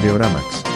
Videoramax.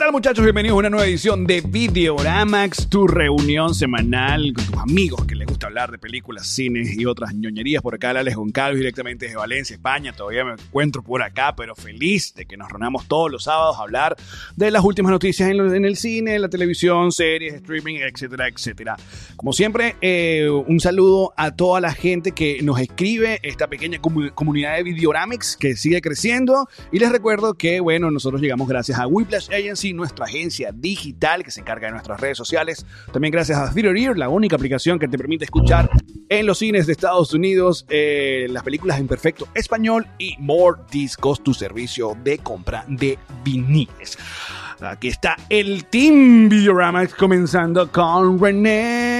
Tal muchachos? Bienvenidos a una nueva edición de Videoramax, tu reunión semanal con tus amigos que les gusta hablar de películas, cines y otras ñoñerías. Por acá, Alex Goncalves, directamente desde Valencia, España. Todavía me encuentro por acá, pero feliz de que nos reunamos todos los sábados a hablar de las últimas noticias en, el cine, en la televisión, series, streaming, etcétera, etcétera. Como siempre, eh, un saludo a toda la gente que nos escribe, esta pequeña comunidad de Videoramax que sigue creciendo. Y les recuerdo que, bueno, nosotros llegamos gracias a Whiplash Agency nuestra agencia digital que se encarga de nuestras redes sociales. También gracias a Theater Ear, la única aplicación que te permite escuchar en los cines de Estados Unidos eh, las películas en perfecto español y More Discos, tu servicio de compra de viniles. Aquí está el Team Videorama comenzando con René.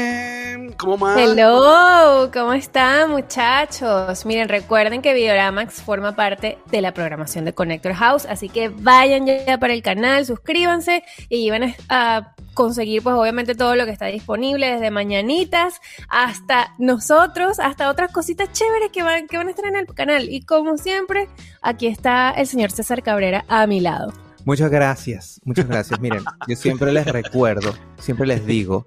¿Cómo más? Hello, ¿cómo están muchachos? Miren, recuerden que Videoramax forma parte de la programación de Connector House, así que vayan ya para el canal, suscríbanse y van a conseguir pues obviamente todo lo que está disponible desde mañanitas hasta nosotros, hasta otras cositas chéveres que van, que van a estar en el canal. Y como siempre, aquí está el señor César Cabrera a mi lado. Muchas gracias, muchas gracias. Miren, yo siempre les recuerdo, siempre les digo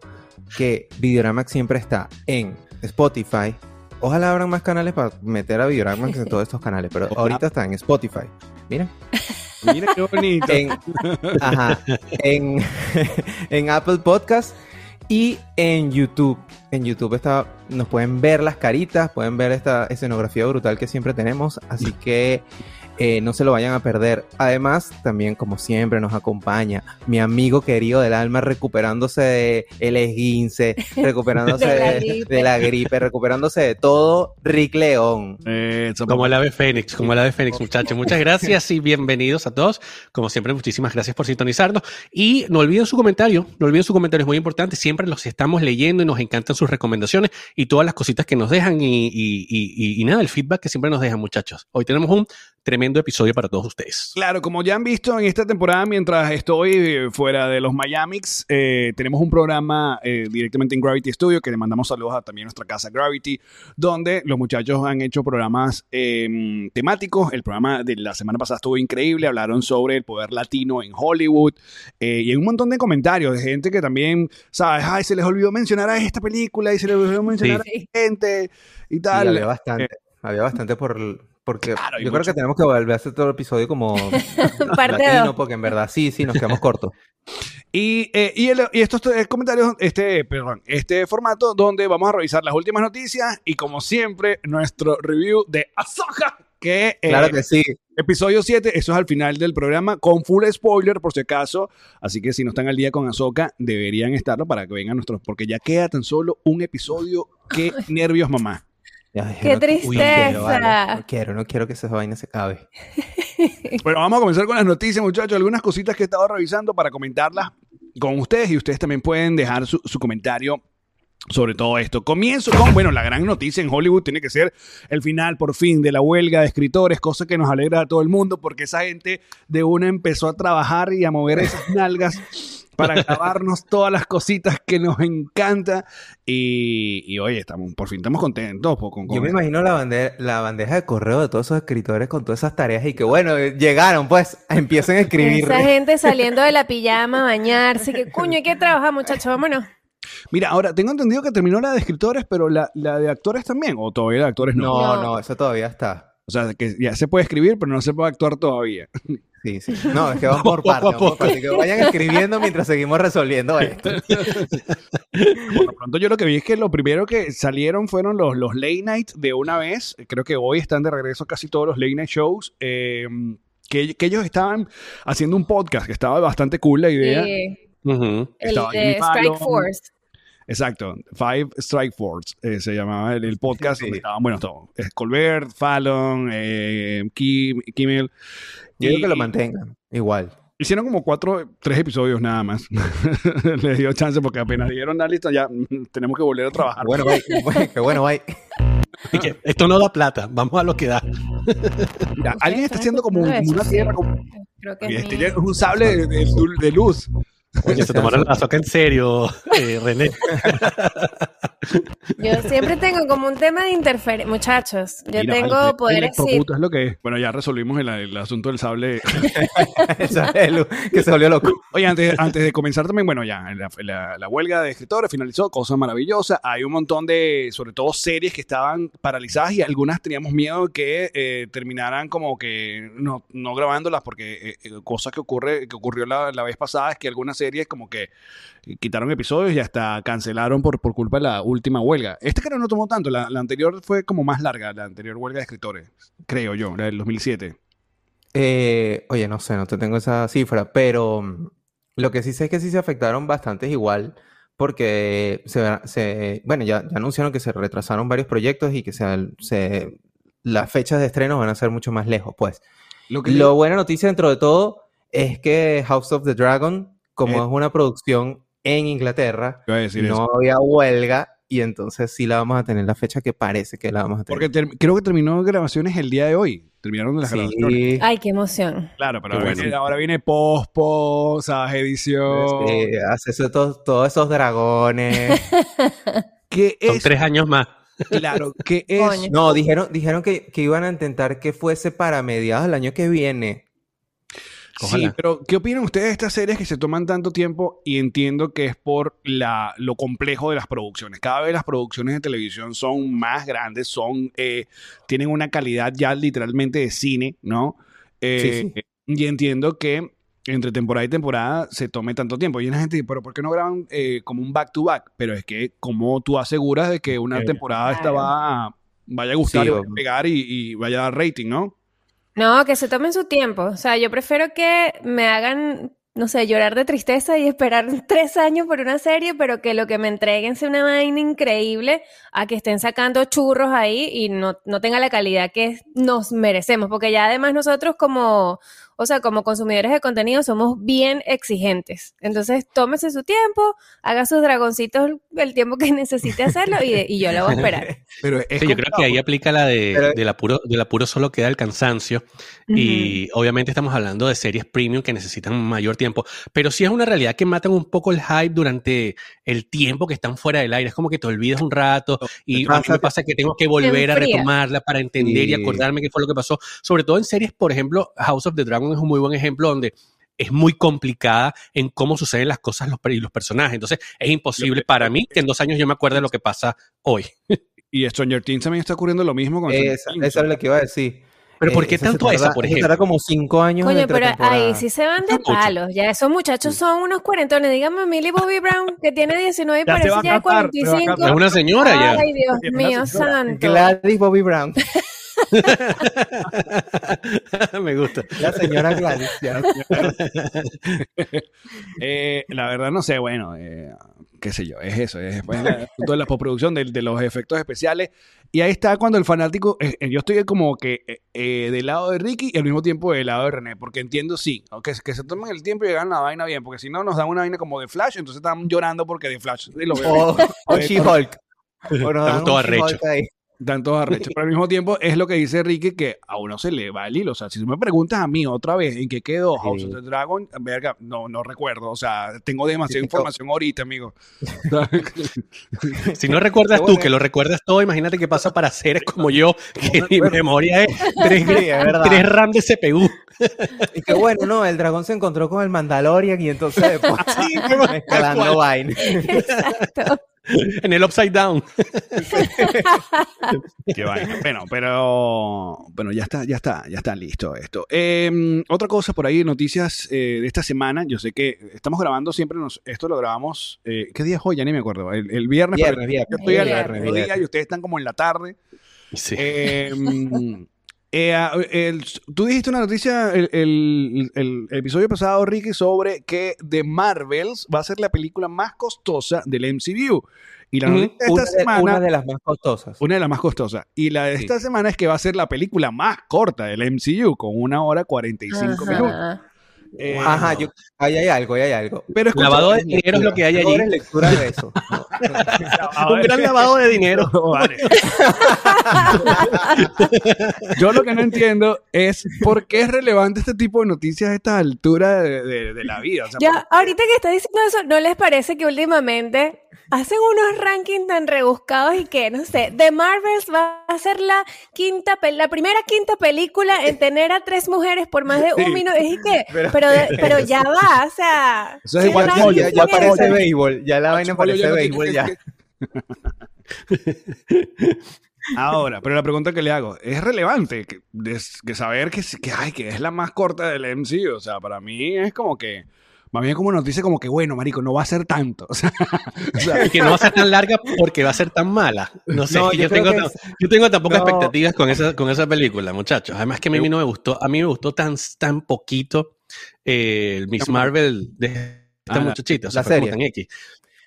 que Videoramax siempre está en Spotify. Ojalá abran más canales para meter a Videoramax en todos estos canales, pero ahorita está en Spotify. Miren. Mira qué bonito. En, ajá, en, en Apple Podcast y en YouTube. En YouTube está, nos pueden ver las caritas, pueden ver esta escenografía brutal que siempre tenemos. Así que eh, no se lo vayan a perder. Además, también como siempre nos acompaña mi amigo querido del alma recuperándose de el esguince, recuperándose de, la gripe, recuperándose de todo, Rick León. Eh, como el ave Fénix, como el ave Fénix, muchachos. Muchas gracias y bienvenidos a todos. Como siempre, muchísimas gracias por sintonizarnos. Y no olviden su comentario, no olviden su comentario, es muy importante. Siempre los estamos leyendo y nos encantan sus recomendaciones y todas las cositas que nos dejan y, y nada, el feedback que siempre nos dejan, muchachos. Hoy tenemos un tremendo episodio para todos ustedes. Claro, como ya han visto en esta temporada, mientras estoy eh, fuera de los Miami's, eh, tenemos un programa eh, directamente en Gravity Studio, que le mandamos saludos a también nuestra casa Gravity, donde los muchachos han hecho programas em, temáticos. El programa de la semana pasada estuvo increíble, hablaron sobre el poder latino en Hollywood y hay un montón de comentarios de gente que también, ¿sabes? Ay, se les olvidó mencionar a esta película y se les olvidó mencionar a esta gente y tal. había bastante, había bastante por porque yo creo que tenemos que volver a hacer todo el episodio como latino, porque en verdad sí, sí, nos quedamos cortos. Y, eh, y, estos comentarios, este, perdón, este formato donde vamos a revisar las últimas noticias y como siempre, nuestro review de Azoka. Que, eh, claro que sí. Episodio 7, eso es al final del programa, con full spoiler por si acaso. Así que si no están al día con Azoka, deberían estarlo para que vengan nuestros, porque ya queda tan solo un episodio. Qué nervios, mamá. ¡Qué tristeza! no, quiero, no quiero que esa vaina se acabe. bueno, vamos a comenzar con las noticias, muchachos. Algunas cositas que he estado revisando para comentarlas con ustedes y ustedes también pueden dejar su, comentario sobre todo esto. Comienzo con, bueno, la gran noticia en Hollywood tiene que ser el final, por fin, de la huelga de escritores, cosa que nos alegra a todo el mundo porque esa gente de una empezó a trabajar y a mover esas nalgas para grabarnos todas las cositas que nos encanta. Y, y oye, estamos, por fin estamos contentos. Con, Yo me imagino la bandeja, la bandeja de correo de todos esos escritores con todas esas tareas y que bueno, llegaron, pues, empiecen a escribir. Esa gente saliendo de la pijama, bañarse, que coño, hay que trabajar, muchachos, vámonos. Mira, ahora tengo entendido que terminó la de escritores, pero la, la de actores también, o todavía de actores no. No, no, eso todavía está. O sea, que ya se puede escribir, pero no se puede actuar todavía. Sí, sí. No, es que vamos por partes. Que vayan escribiendo mientras seguimos resolviendo esto. Por pronto yo lo que vi es que lo primero que salieron fueron los, los late night de una vez. Creo que hoy están de regreso casi todos los late night shows. Eh, que, que, ellos estaban haciendo un podcast, que estaba bastante cool la idea. Sí. El de Strike Force. Exacto, Five Strike Force eh, se llamaba el, podcast donde estaban, bueno, todo. Colbert, Fallon, eh, Kim, Kimmel. Yo y, que lo mantengan, igual. Hicieron como cuatro, tres episodios nada más. Les dio chance porque apenas dieron la lista, ya tenemos que volver a trabajar. Bueno, bye. Qué bueno, bye. esto no da plata, vamos a lo que da. Mira, alguien está haciendo como, una tierra, como, Creo que es, un sable de luz. Oye, se tomaron la soca en serio, eh, René. Yo siempre tengo como un tema de interferencia. Muchachos, yo Mira, tengo el poderes psíquicos. electrocuto es lo que es. Bueno, ya resolvimos el, el asunto del sable. Que se volvió loco. Oye, antes, antes de comenzar también, bueno, ya, la, la- la huelga de escritores finalizó, cosa maravillosa. Hay un montón de, sobre todo, series que estaban paralizadas y algunas teníamos miedo que eh, terminaran como que no, no grabándolas, porque eh, eh, cosas que ocurre que ocurrió la, la vez pasada es que algunas series como que quitaron episodios y hasta cancelaron por, por culpa de la última huelga. Este creo no tomó tanto, la, la anterior fue como más larga, la anterior huelga de escritores, creo yo, la del 2007. Eh, oye, no sé, no te tengo esa cifra, pero mm, lo que sí sé es que sí se afectaron bastantes igual, porque se, se- bueno, ya, ya anunciaron que se retrasaron varios proyectos y que se, se- las fechas de estreno van a ser mucho más lejos, pues. Lo que Lo buena noticia dentro de todo es que House of the Dragon, como Eh. es una producción en Inglaterra, iba a decir no eso. había huelga y entonces sí la vamos a tener la fecha que parece que la vamos a tener. Porque ter- creo que terminó grabaciones el día de hoy. Terminaron las grabaciones. Sí, Ay, qué emoción. Claro, pero ahora, bueno. viene, ahora viene post-po, ¿sabes? Edición. sí, hace eso, todos, todos esos dragones. ¿Qué Son es? tres años más. Claro, ¿qué es? Coño. No, dijeron, dijeron que, que iban a intentar que fuese para mediados del año que viene. Sí, Ojalá. pero ¿qué opinan ustedes de estas series que se toman tanto tiempo? Y entiendo que es por la, lo complejo de las producciones. Cada vez las producciones de televisión son más grandes, son eh, tienen una calidad ya literalmente de cine, ¿no? Eh, Sí, Y entiendo que entre temporada y temporada se tome tanto tiempo. Y hay una gente dice, pero ¿por qué no graban eh, como un back-to-back? Pero es que, ¿cómo tú aseguras de que una Eh, temporada esta va vaya a gustar Sí, y vaya a pegar y, y vaya a dar rating, ¿no? No, que se tomen su tiempo. O sea, yo prefiero que me hagan, no sé, llorar de tristeza y esperar tres años por una serie, pero que lo que me entreguen sea una vaina increíble a que estén sacando churros ahí y no, no tenga la calidad que nos merecemos. Porque ya además nosotros como, o sea, como consumidores de contenido somos bien exigentes. Entonces, tómese su tiempo, haga sus dragoncitos el tiempo que necesite hacerlo y, y yo lo voy a esperar. Pero es Sí, yo creo que ahí aplica la de Pero- del apuro, del apuro solo queda el cansancio. Y obviamente estamos hablando de series premium que necesitan mayor tiempo. Pero sí es una realidad que matan un poco el hype durante el tiempo que están fuera del aire. Es como que te olvidas un rato y a mí me pasa que tengo que volver a retomarla para entender y Sí. acordarme qué fue lo que pasó. Sobre todo en series, por ejemplo, House of the Dragon es un muy buen ejemplo donde es muy complicada en cómo suceden las cosas los, y los personajes. Entonces, es imposible para mí que en dos años yo me acuerde de lo que pasa hoy. Y Stranger Things también está ocurriendo lo mismo con Esa, esa es lo que iba a decir. Pero ¿por Eh, qué esa se tanto esa, tarda- por esa ejemplo? tarda como cinco años Coño, pero ahí sí se van de palos. Ya esos muchachos son unos cuarentones. Dígame, Millie Bobby Brown, que tiene 19 y parece ya de casar, se va a 45. casar. Es una señora ya. Ay, Dios mío, santo. Gladys Bobby Brown. me gusta. La señora Gladys. ya. Eh, la verdad no sé, bueno, eh, qué sé yo, es eso, es después la, toda la postproducción de, de los efectos especiales. Y ahí está cuando el fanático, eh, eh, yo estoy como que eh, eh, del lado de Ricky y al mismo tiempo del lado de René, porque entiendo sí, ¿no? que, que se tomen el tiempo y hagan la vaina bien, porque si no nos dan una vaina como de Flash, entonces están llorando porque de Flash veo. O, o She-Hulk. O nos dan un. She-Hulk ahí. Están todos arrechos. Pero al mismo tiempo es lo que dice Ricky, que a uno se le va el hilo. O sea, si tú me preguntas a mí otra vez en qué quedó House Sí. of the Dragon, verga, no, no recuerdo. O sea, tengo demasiada Sí, información ahorita, amigo. Si no recuerdas tú, que lo recuerdas todo, imagínate qué pasa para seres como yo, que No mi memoria es 3, Sí, es verdad. RAM de CPU. Y que bueno, no, el dragón se encontró con el Mandalorian y entonces después Sí, cual. vaina. Exacto. En el Upside Down. Qué vaina. Bueno, pero bueno, ya está, ya está, ya está listo esto. Eh, otra cosa por ahí, noticias eh, de esta semana. Yo sé que estamos grabando siempre, nos, esto lo grabamos. eh, ¿Qué día es hoy? Ya ni me acuerdo. El, el viernes, pero Viernes, viernes. yo estoy al Viernes, mediodía viernes. y ustedes están como en la tarde. Sí. Eh, ah, el- tú dijiste una noticia el, el- el- el episodio pasado, Ricky, sobre que The Marvels va a ser la película más costosa del MCU. Y la noticia de esta Una de, semana, una de las más costosas. una de las más costosas. Y la de Sí. esta semana es que va a ser la película más corta del MCU, con una hora 45 minutos. Ajá. Eh, Ajá, yo, ahí hay algo, ahí hay algo. Pero escucha, Lavado de dinero es lo que hay No allí. lectura de eso. No. Un gran lavado de dinero. Vale. Yo lo que no entiendo es por qué es relevante este tipo de noticias a esta altura de, de- de la vida. O sea, Ya, ahorita que está diciendo eso, ¿no les parece que últimamente hacen unos rankings tan rebuscados y que, no sé, The Marvels va a ser la quinta, la primera quinta película en tener a tres mujeres por más de un Sí. minuto? Es que, Pero- pero, pero, ya va, o sea. Eso es ¿qué igual pollo, ya, parece béisbol. Ya la vaina Pollo, parece no béisbol ya. Ahora, pero la pregunta que le hago, ¿es relevante que, saber que, que, ay, que es la más corta del MCU? O sea, para mí es como que, más bien como noticia como que, bueno, marico, no va a ser tanto. O sea, o sea, Y que no va a ser tan larga porque va a ser tan mala. No sé, No, yo, tengo, es- yo tengo No. expectativas con esa, con esa película, muchachos. Además que a mí no me gustó, a mí me gustó tan, tan poquito eh, el Miss Marvel de esta Ah, la- muchachita. o sea, la serie. tan X.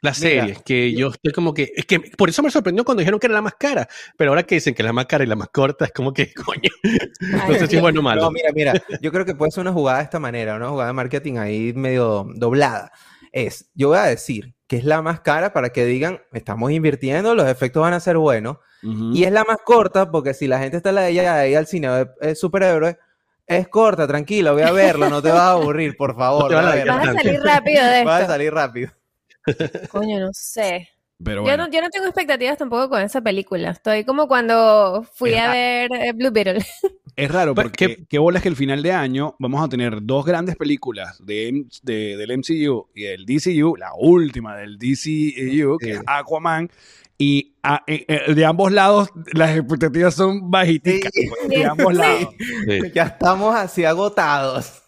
La Mira. serie, que yo estoy como que, es que por eso me sorprendió cuando dijeron que era la más cara, pero ahora que dicen que es la más cara y la más corta, es como que, coño, no sé si es bueno o malo. No, mira, mira, yo creo que puede ser una jugada de esta manera, una jugada de marketing ahí medio doblada. Es, yo voy a decir que es la más cara para que digan, estamos invirtiendo, los efectos van a ser buenos, y es la más corta porque si la gente está la de ella ahí al cine de superhéroes, es corta, tranquila, voy a verla, no te vas a aburrir, por favor. No a. Vas a salir rápido de Vas a salir rápido. Coño, no sé. pero Yo, no, yo no tengo expectativas tampoco con esa película. Estoy como cuando fui a ver eh, Blue Beetle. Es raro Pero, porque ¿qué- qué bola es que el final de año vamos a tener dos grandes películas de, del MCU y del DCU, la última del DCU, que es Aquaman, y a- eh, eh, de ambos lados las expectativas son bajiticas, Sí. pues, de ambos lados. Sí. Ya estamos así agotados.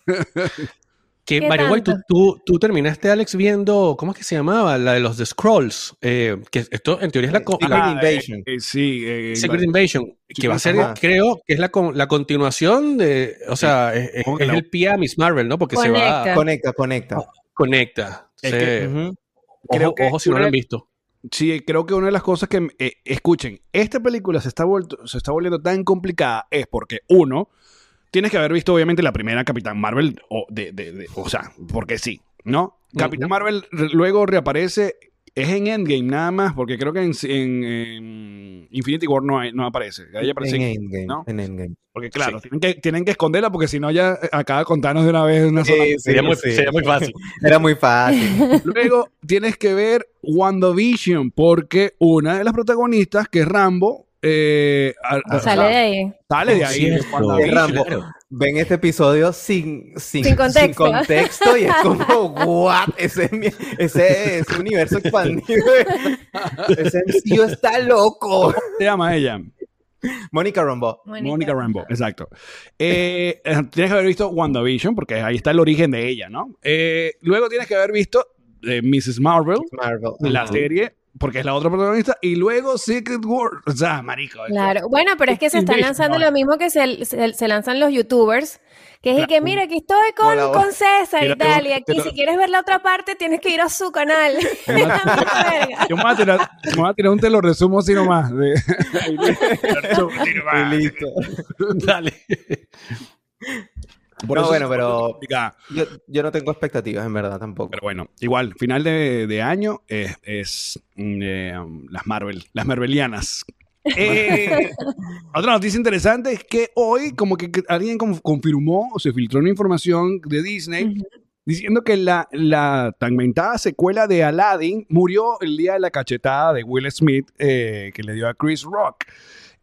Que, ¿Qué Mario Guay, tú, tú, tú terminaste, Alex, viendo, ¿cómo es que se llamaba? La de los The Scrolls. eh, que esto, en teoría, es la, co- Secret la- Ah, Invasion. eh, eh, sí, eh, Secret Invasion, que va a ser, Ajá. creo, que es la, con- la continuación de, o sea, es, es- ¿Cómo que es la- el pie a Miss Marvel, ¿no? Porque se va, Conecta, conecta. conecta. Es ojo, creo que ojo si no lo han visto. Sí, creo que una de las cosas que eh, escuchen, esta película se está, vuelto- se está volviendo tan complicada es porque uno tienes que haber visto obviamente la primera Capitán Marvel o de, de- de- o sea, porque sí, ¿no? Capitán. Marvel luego reaparece es en Endgame nada más porque creo que en, en- en Infinity War no, hay- no aparece, ahí aparece En en- Endgame. ¿no? En Endgame. porque claro, tienen que tienen que esconderla porque si no ya acaba con Thanos de una vez una sola Sí, Sería, sí, muy, sí. sería muy fácil. Era muy fácil. Luego tienes que ver WandaVision, porque una de las protagonistas, que es Rambo, eh, a- a- Sale de ahí. sale de ahí. De. Rambo. claro. Ven este episodio sin, sin, Sin contexto. sin contexto y es como, what? Ese, es mi- ese, ese universo expandido. Ese MCU está loco. Se llama ella. Mónica Rambo. Mónica Rambo, exacto. Eh, eh, tienes que haber visto WandaVision, porque ahí está el origen de ella, ¿no? Eh, luego tienes que haber visto eh, Mrs. Marvel, Marvel. la serie, porque es la otra protagonista, y luego Secret War. O sea, marico. esto- Claro. Bueno, pero es que se están lanzando lo mismo que se, se- se lanzan los youtubers. Que es de que, mira, aquí estoy con, Hola, con César y tal. Y aquí, si quieres ver la otra parte, tienes que ir a su canal. Yo me voy a tirar, me voy a tirar un te lo resumo así nomás. de-. Y listo. Dale. Por No, eso bueno, pero-. Yo, yo no tengo expectativas, en verdad, tampoco. Pero bueno, igual, final de, de año es, es, mm, eh, las Marvel, las Marvelianas. Eh, otra noticia interesante es que hoy como que alguien confirmó o se filtró una información de Disney diciendo que la, la tan mentada secuela de Aladdin murió el día de la cachetada de Will Smith eh, que le dio a Chris Rock.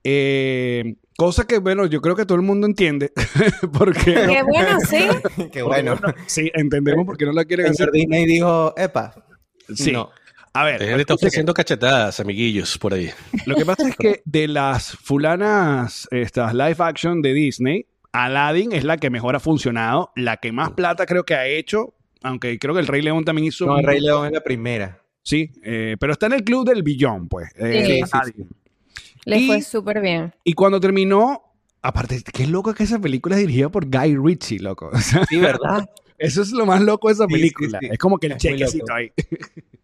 Eh, cosa que, bueno, yo creo que todo el mundo entiende. porque... Qué bueno, sí. Qué bueno. Sí, entendemos por qué no la quieren El hacer. Disney dijo, epa, Sí. no. A ver, Él está ofreciendo cachetadas, amiguillos, por ahí. Lo que pasa es que de las fulanas, estas live action de Disney, Aladdin es la que mejor ha funcionado, la que más plata creo que ha hecho, aunque creo que el Rey León también hizo. No, el Rey León es la primera. Sí, eh, pero está en el club del billón, pues. eh, Sí. Le Y- fue súper bien. Y cuando terminó, aparte, qué loco que esa película es dirigida por Guy Ritchie, loco. O sea, Sí, ¿verdad? eso es lo más loco de esa Sí, sí, película. sí. Es como que el chequecito ahí.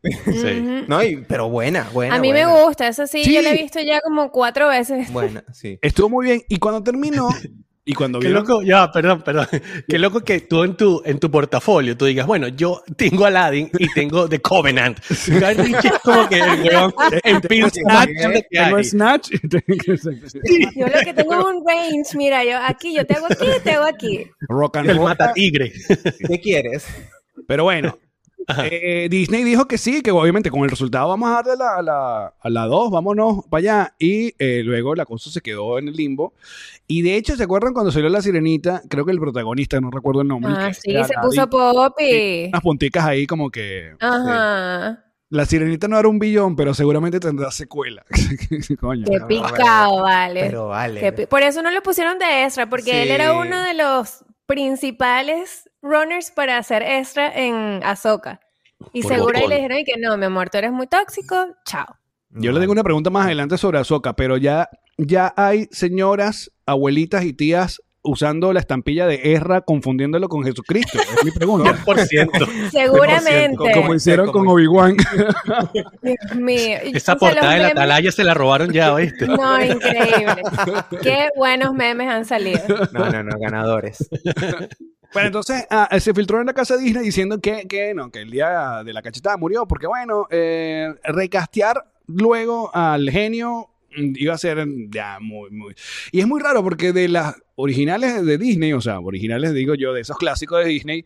Sí. No, y- pero buena, buena. A mí buena. me gusta, eso sí, Sí. yo la he visto ya como cuatro veces. Buena, sí. Estuvo muy bien. Y cuando terminó, Y cuando Qué vieron... loco, ya, perdón, perdón. Qué loco que tú en tu, en tu portafolio tú digas, bueno, yo tengo Aladdin y tengo The Covenant. Es como que el weón en Tengo Snatch tengo Snatch. Yo lo que tengo es un range, mira, yo aquí, yo te hago aquí, te hago aquí. Rock and el roll. mata tigre. ¿Qué quieres? Pero bueno, eh, Disney dijo que sí, que obviamente con el resultado vamos a darle la, a la, a la 2, vámonos para allá. Y eh, luego la cosa se quedó en el limbo. Y de hecho, ¿se acuerdan cuando salió La Sirenita? Creo que el protagonista, no recuerdo el nombre. Ah, sí, se puso popi. Unas punticas ahí como que... Ajá. La Sirenita no era un billón, pero seguramente tendrá secuela. Coño. Qué picado, vale. Pero vale. Por eso no lo pusieron de extra, porque él era Sí. uno de los principales runners para hacer extra en Ahsoka. Y Por seguro ahí le dijeron y que no, mi amor, tú eres muy tóxico, chao. Yo le tengo una pregunta más adelante sobre Azoka, pero ya, ya hay señoras, abuelitas y tías usando la estampilla de Ezra confundiéndolo con Jesucristo. Es mi pregunta. 100%. Seguramente. como hicieron con Obi-Wan. Dios mío. Y, Esa o sea, los portada de la memes- atalaya se la robaron ya, ¿oíste? No, increíble. Qué buenos memes han salido. No, no, no, ganadores. Bueno, entonces ah, se filtró en la casa de Disney diciendo que, que no, que el día de la cachetada murió porque, bueno, eh, recastear luego al genio iba a ser ya muy, muy... Y es muy raro porque de las originales de Disney, o sea, originales digo yo, de esos clásicos de Disney,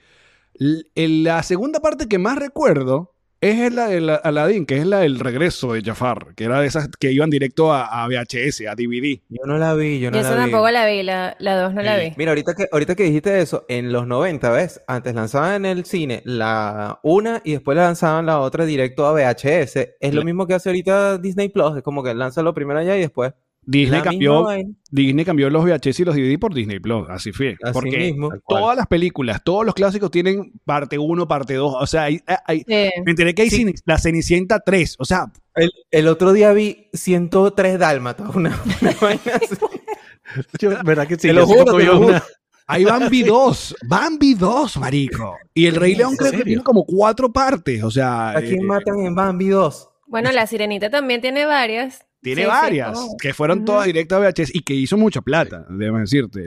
la segunda parte que más recuerdo es la de la- Aladdin, que es la del regreso de Jafar, que era de esas que iban directo a, a VHS, a DVD. Yo no la vi, yo no Yo la vi. tampoco la vi, la, la dos no la vi. Mira, ahorita que, ahorita que dijiste eso, en los 90, ¿ves? Antes lanzaban en el cine la una y después la lanzaban la otra directo a VHS. Es lo mismo que hace ahorita Disney Plus, es como que lanza lo primero allá y después. Disney cambió. Disney cambió los VHS y los DVD por Disney Plus, así fue. Así porque mismo. Todas las películas, todos los clásicos tienen parte 1, parte 2. O sea, hay, hay- Sí. me enteré que hay Sí. la Cenicienta 3. O sea, El, el otro día vi 103 dálmatas, una, una vaina así. Yo, ¿Verdad que sí? Te lo juro, te lo juro. una- hay Bambi 2. Bambi 2, marico. Y el Rey ¿En León creo que serio? tiene como cuatro partes. O sea, ¿A quién eh, matan en Bambi 2? Bueno, la sirenita también tiene varias. Tiene Sí, varias que fueron todas directas a VHS y que hizo mucha plata, déjame decirte.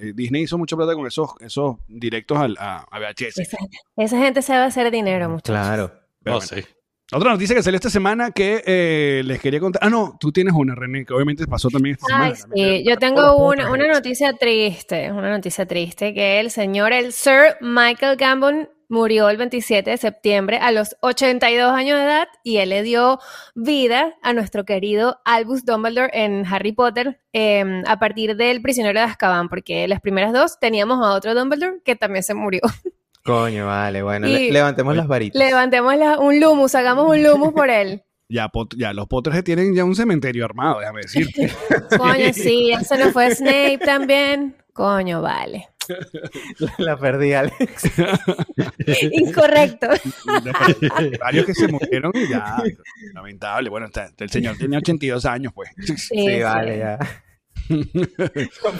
Eh, Disney hizo mucha plata con esos, esos directos al- a, a VHS. Esa, esa gente sabe hacer dinero, muchachos. Claro. Pero No bueno. sé. Otra noticia que salió esta semana que eh, les quería contar. Ah, no, tú tienes una, René, que obviamente pasó también esta Ay, semana. sí, yo tengo una, una noticia triste, una noticia triste, que el señor, el Sir Michael Gambon, murió el 27 de septiembre a los 82 años de edad y él le dio vida a nuestro querido Albus Dumbledore en Harry Potter eh, a partir del prisionero de Azkaban, porque las primeras dos teníamos a otro Dumbledore que también se murió. Coño, vale, bueno. Le- levantemos las varitas. Levantemos la- un lumus, hagamos un lumus por él. Ya, Pot- ya los Potters tienen ya un cementerio armado, déjame decirte. Coño, sí, se nos fue Snape también. Coño, vale. La perdí, Alex. Incorrecto. Varios que se murieron y ya, lamentable. Bueno, está- el señor tenía 82 años, pues. Sí, vale, ya.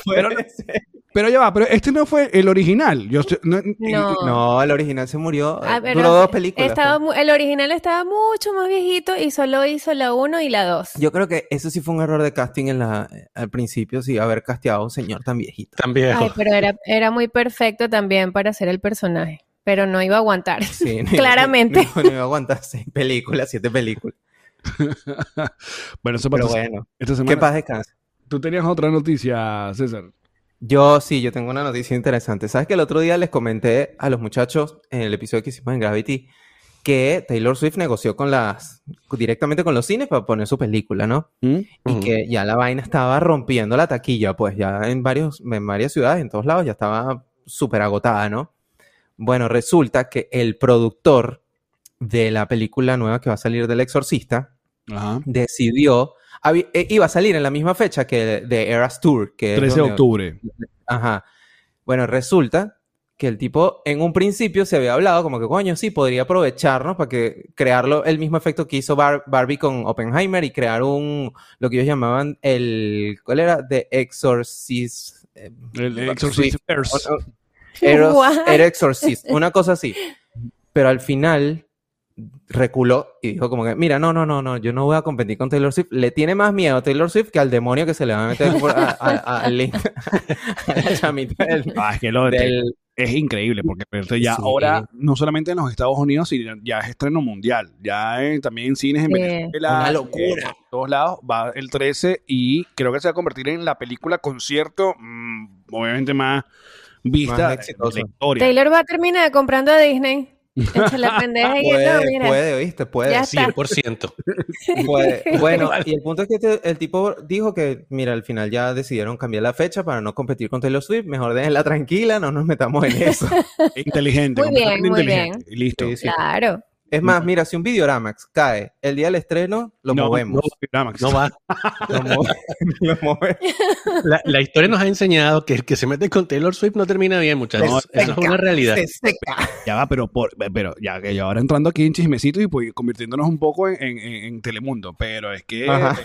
Pero, pero ya va, pero este no fue el original. Yo estoy- no- No. No, el original se murió. Ah, pero Duró dos películas. estaba pues. mu- el original estaba mucho más viejito y solo hizo la 1 y la 2. Yo creo que eso sí fue un error de casting en la, al principio, sí, haber casteado a un señor tan viejito. Tan viejo. Ay, pero era, era muy perfecto también para ser el personaje. Pero no iba a aguantar. Sí, no- Claramente. No, no iba a aguantar seis películas, siete películas. bueno, eso Pero pasó bueno, esta que semana. paz descanse. Tú tenías otra noticia, César. Yo sí, yo tengo una noticia interesante. ¿Sabes que el otro día les comenté a los muchachos en el episodio que hicimos en Gravity que Taylor Swift negoció con las directamente con los cines para poner su película, ¿no? Y Ujú. que ya la vaina estaba rompiendo la taquilla, pues ya en varios en varias ciudades, en todos lados ya estaba súper agotada, ¿no? Bueno, resulta que el productor de la película nueva que va a salir del Exorcista Ajá. decidió habi- eh, iba a salir en la misma fecha que de Eras Tour, que es 13 de octubre. Ajá. Bueno, resulta que el tipo en un principio se había hablado como que, coño, sí, podría aprovecharnos para que crearlo el mismo efecto que hizo Bar- Barbie con Oppenheimer y crear un, lo que ellos llamaban el, ¿cuál era? The Exorcist. eh, El. Exorcist Eros- era Exorcist, una cosa así. Pero al final reculó y dijo como que, mira, no, no, no, no, yo no voy a competir con Taylor Swift. Le tiene más miedo a Taylor Swift que al demonio que se le va a meter por, a, a- a- al link, a la chamita del, Ah, es que lo de del- es increíble porque pero ya Sí. ahora no solamente en los Estados Unidos sino ya es estreno mundial ya en- también en cines en Sí. Venezuela Una en locura. todos lados va el 13 y creo que se va a convertir en la película concierto mm, obviamente más vista Más de la historia Taylor va a terminar comprando a Disney. Echa la pendeja y que no, puede, mira. puede, ¿oíste? Puede. Ya está. 100%. Puede. Bueno, y el punto es que este- el tipo dijo que, mira, al final ya decidieron cambiar la fecha para no competir con Taylor Swift. Mejor déjenla tranquila, no nos metamos en eso. inteligente Muy bien, muy inteligente. y listo Sí, sí. Claro. Es más, mira, si un Videoramax cae el día del estreno, lo no, movemos. no, va. Lo, mo- lo movemos. La, la historia nos ha enseñado que el que se mete con Taylor Swift no termina bien, muchachos. No, Eso es una realidad. Se seca. ya va pero por, pero ya que ahora entrando aquí en chismecitos y pues convirtiéndonos un poco en, en- en- en Telemundo pero es que eh, a-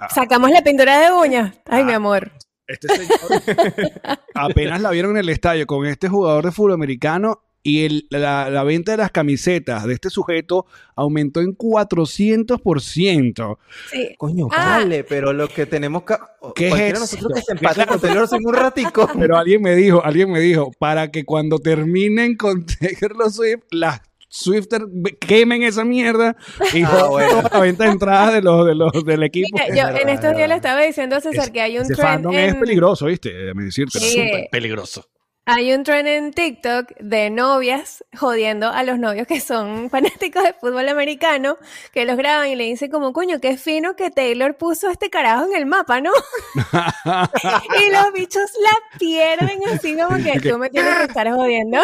a- Sacamos la pintura de uñas. Ay, Ah. mi amor. Este señor apenas la vieron en el estadio con este jugador de fútbol americano y el- la, la venta de las camisetas de este sujeto aumentó en 400%. Sí. Coño, Ah. vale, pero lo que tenemos que... ¿Qué es nosotros que se ¿Qué empate con Taylor Swift un ratico. Pero alguien me dijo, alguien me dijo, para que cuando terminen con Taylor Swift, las Swifter quemen esa mierda y Ah, bueno. la venta de entradas de los, de los, del equipo. Mira, Es yo en es estos días le estaba diciendo a César Ese- que hay un Ese trend fandom en, es peligroso, ¿viste? Decirte. Sí. Súper peligroso. Hay un trend en TikTok de novias jodiendo a los novios que son fanáticos de fútbol americano, que los graban y le dicen como, coño, qué fino que Taylor puso este carajo en el mapa, ¿no? y los bichos la pierden así como que tú me tienes que estar jodiendo.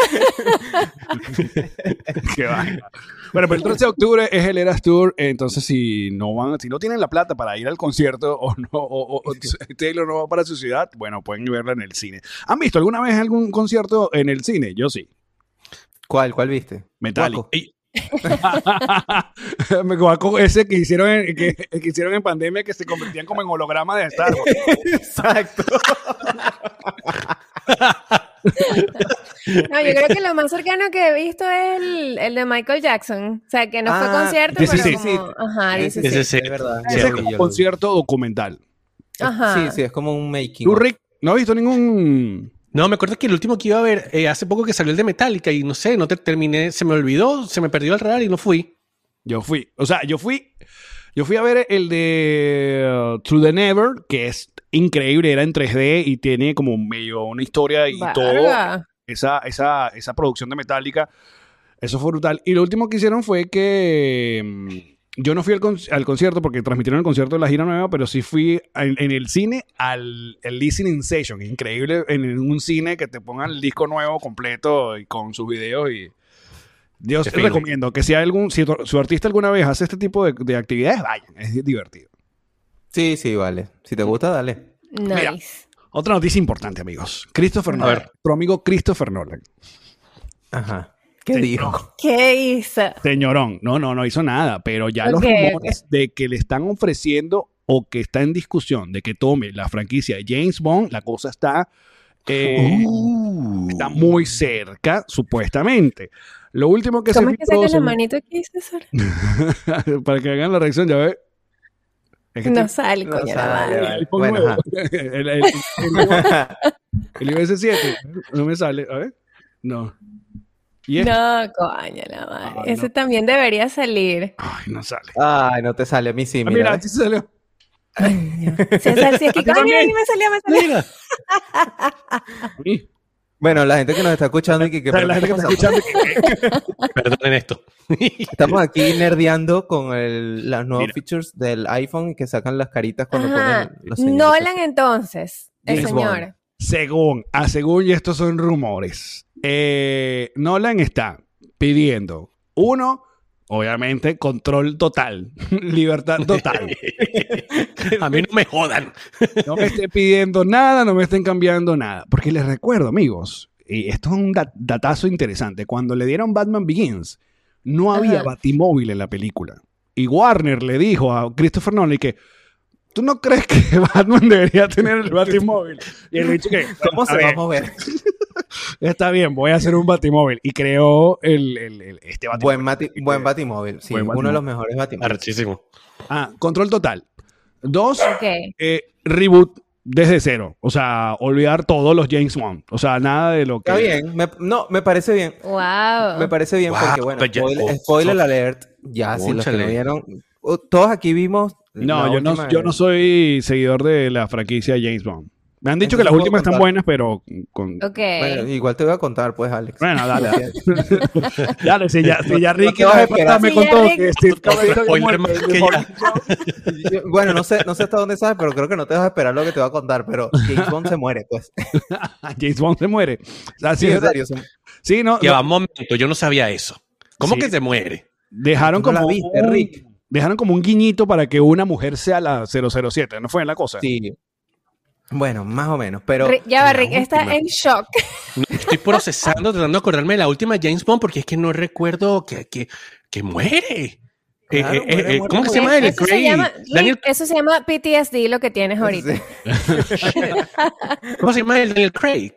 Qué vaina. Bueno, pero el 13 de octubre es el Eras Tour, entonces si no van, si no tienen la plata para ir al concierto o no, o, o- Taylor no va para su ciudad, bueno, pueden verla en el cine. ¿Han visto alguna vez algún concierto en el cine? Yo sí. ¿Cuál? ¿Cuál viste? Metallica. Me guaco ese que hicieron en, que, que hicieron en pandemia que se convertían como en holograma de Star Wars. Exacto. No, yo creo que lo más cercano que he visto es el, el de Michael Jackson. O sea, que no fue Ah, concierto, pero sí. como... Ajá, Ese dice Ese sí. sí. Es verdad. Ese como un concierto documental. Ajá. Sí, sí, es como un making. ¿Tú, of. Rick, no has visto ningún No, me acuerdo que el último que iba a ver, eh, hace poco que salió el de Metallica y no sé, no te terminé, se me olvidó, se me perdió el radar y no fui. Yo fui, o sea, yo fui, yo fui a ver el de uh, Through the Never, que es increíble, era en 3D y tiene como medio una historia y todo. Esa, esa, esa producción de Metallica, eso fue brutal. Y lo último que hicieron fue que mm, yo no fui al, con- al concierto porque transmitieron el concierto de la gira nueva, pero sí fui en, en el cine al el listening session. Increíble en un cine que te pongan el disco nuevo completo y con sus videos y fino. recomiendo que si hay algún si tu- su artista alguna vez hace este tipo de, de actividades, vayan, es divertido. Sí, sí, vale. Si te gusta, dale. Nice. Otra noticia importante, amigos. Christopher Nolan, ver. nuestro amigo Christopher Nolan. Ajá. ¿Qué dijo? ¿Qué hizo? Señorón, no, no, no hizo nada, pero ya los rumores de que le están ofreciendo o que está en discusión de que tome la franquicia de James Bond, la cosa está, eh, Uh. está muy cerca, supuestamente. Lo último que se ¿Cómo es que sacas la manito aquí, César? para que hagan la reacción, ya ve. Que No sale, No coño, la sale, madre. el vale. iPhone Bueno, nuevo. ajá. el, el- el- el iOS 7, no me sale, a ver, no. Y este, No, coño, la madre. Ay, Ese no. también debería salir. ay, no sale. Ay, no te sale. A mí sí, Ah, mira. mira, ¿ves? aquí salió. César, si es que, A ti coño, aquí me salió, me salió. Mira. Bueno, la gente que nos está escuchando y que... que la gente que está escuchando que- perdonen esto. Estamos aquí nerdeando con el, las nuevos Mira. features del iPhone que sacan las caritas cuando Ajá. ponen los. Nolan entonces, el James señor. Bond. Según, a según, y estos son rumores, eh, Nolan está pidiendo, uno, obviamente, control total, libertad total. A mí no me jodan. No me esté pidiendo nada, no me estén cambiando nada. Porque les recuerdo, amigos, y esto es un dat- datazo interesante, cuando le dieron Batman Begins, no había Ajá. batimóvil en la película. Y Warner le dijo a Christopher Nolan que... ¿Tú no crees que Batman debería tener el batimóvil? Y él le dicho que... ¿Cómo a se va a mover? está bien, voy a hacer un batimóvil. Y creó el, el- el- este batimóvil. Buen, bati- buen batimóvil, sí, Buen uno batimóvil. de los mejores batimóviles. Arrechísimo. Ah, control total. Dos, eh, reboot desde cero. O sea, olvidar todos los James Bond. O sea, nada de lo que... Está bien, me- no, me parece bien. Wow. Me parece bien Wow, porque, bueno, spoiler, oh, spoiler alert, ya, si los que no vieron, todos aquí vimos. No, yo no, yo no soy seguidor de la franquicia James Bond. Me han dicho que Entonces las puedo últimas están buenas, pero con... Ok. Bueno, igual te voy a contar, pues, Alex. Bueno, dale, dale. Dale, si ya, si ya No Ricky vas a me contó que que bueno, no sé, no sé hasta dónde sabes, pero creo que no te vas a esperar lo que te voy a contar, pero James Bond se muere, pues. James Bond se muere. O sea, sí, Sí, en es- serio, se- sí, no, Que no, un momento, yo no sabía eso. ¿Cómo Sí. que se muere? dejaron ¿Tú no como la viste, Rick? Dejaron como un guiñito para que una mujer sea la 007, ¿no fue la cosa? Sí. Bueno, más o menos, pero... Rick- ya va, Rick está en shock. No, estoy procesando, tratando de acordarme de la última James Bond porque es que no recuerdo que, que, que muere. Eh, Claro, eh, muere, eh, muere, ¿Cómo se llama él? Eso se, Craig. llama, Daniel, eso se llama PTSD, lo que tienes ahorita. ¿Cómo se llama él? Daniel Craig.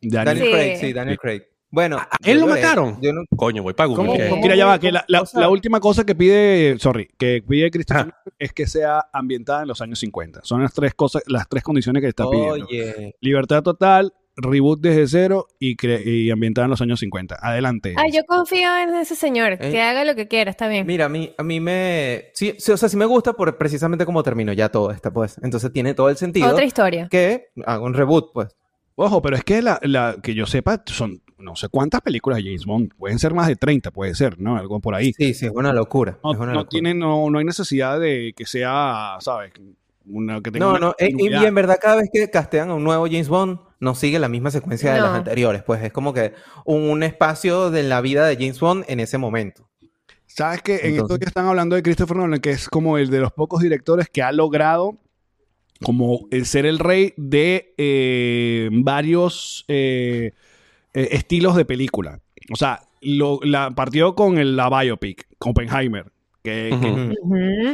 Daniel- Daniel Sí. Craig, sí, Daniel Craig. Bueno, ¿A él lo mataron? Yo no, Coño, voy para Google. ¿Cómo- cómo? Mira, ya va, que la, la- O sea- la última cosa que pide, sorry, que pide. Nolan es que sea ambientada en los años 50. Son las tres cosas, las tres condiciones que está pidiendo. Oye, Libertad total, reboot desde cero y, y ambientada en los años 50. Adelante. Ah, yo confío en ese señor. Eh. Que haga lo que quiera, está bien. mira, a mí, a mí me... Sí, sí, o sea, sí me gusta por precisamente como terminó ya todo esto, pues. Entonces tiene todo el sentido Otra historia. que haga un reboot, pues. Ojo, pero es que la, la- que yo sepa, son no sé cuántas películas de James Bond. Pueden ser más de 30, puede ser, ¿no? Algo por ahí. Sí, sí, es una locura. No, es una no locura. tiene, no, no hay necesidad de que sea, ¿sabes? Una, que tenga No, no, y, en verdad cada vez que castean a un nuevo James Bond, no sigue la misma secuencia de las anteriores, pues es como que un, un espacio de la vida de James Bond en ese momento. ¿Sabes que En esto que están hablando de Christopher Nolan, que es como el de los pocos directores que ha logrado como el ser el rey de eh, varios eh, eh, estilos de película. O sea, lo, la partió con el, la biopic, con Oppenheimer, que,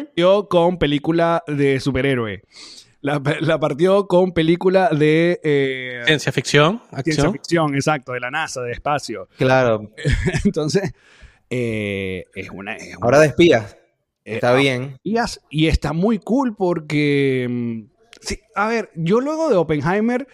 partió con película de superhéroe. La, la partió con película de eh, Ciencia ficción, ciencia ficción, exacto, de la NASA, de espacio. Claro, Entonces, eh, es una... es una- ahora de espías. eh, Está bien. Y, está muy cool porque. mm, sí, a ver, yo luego de Oppenheimer.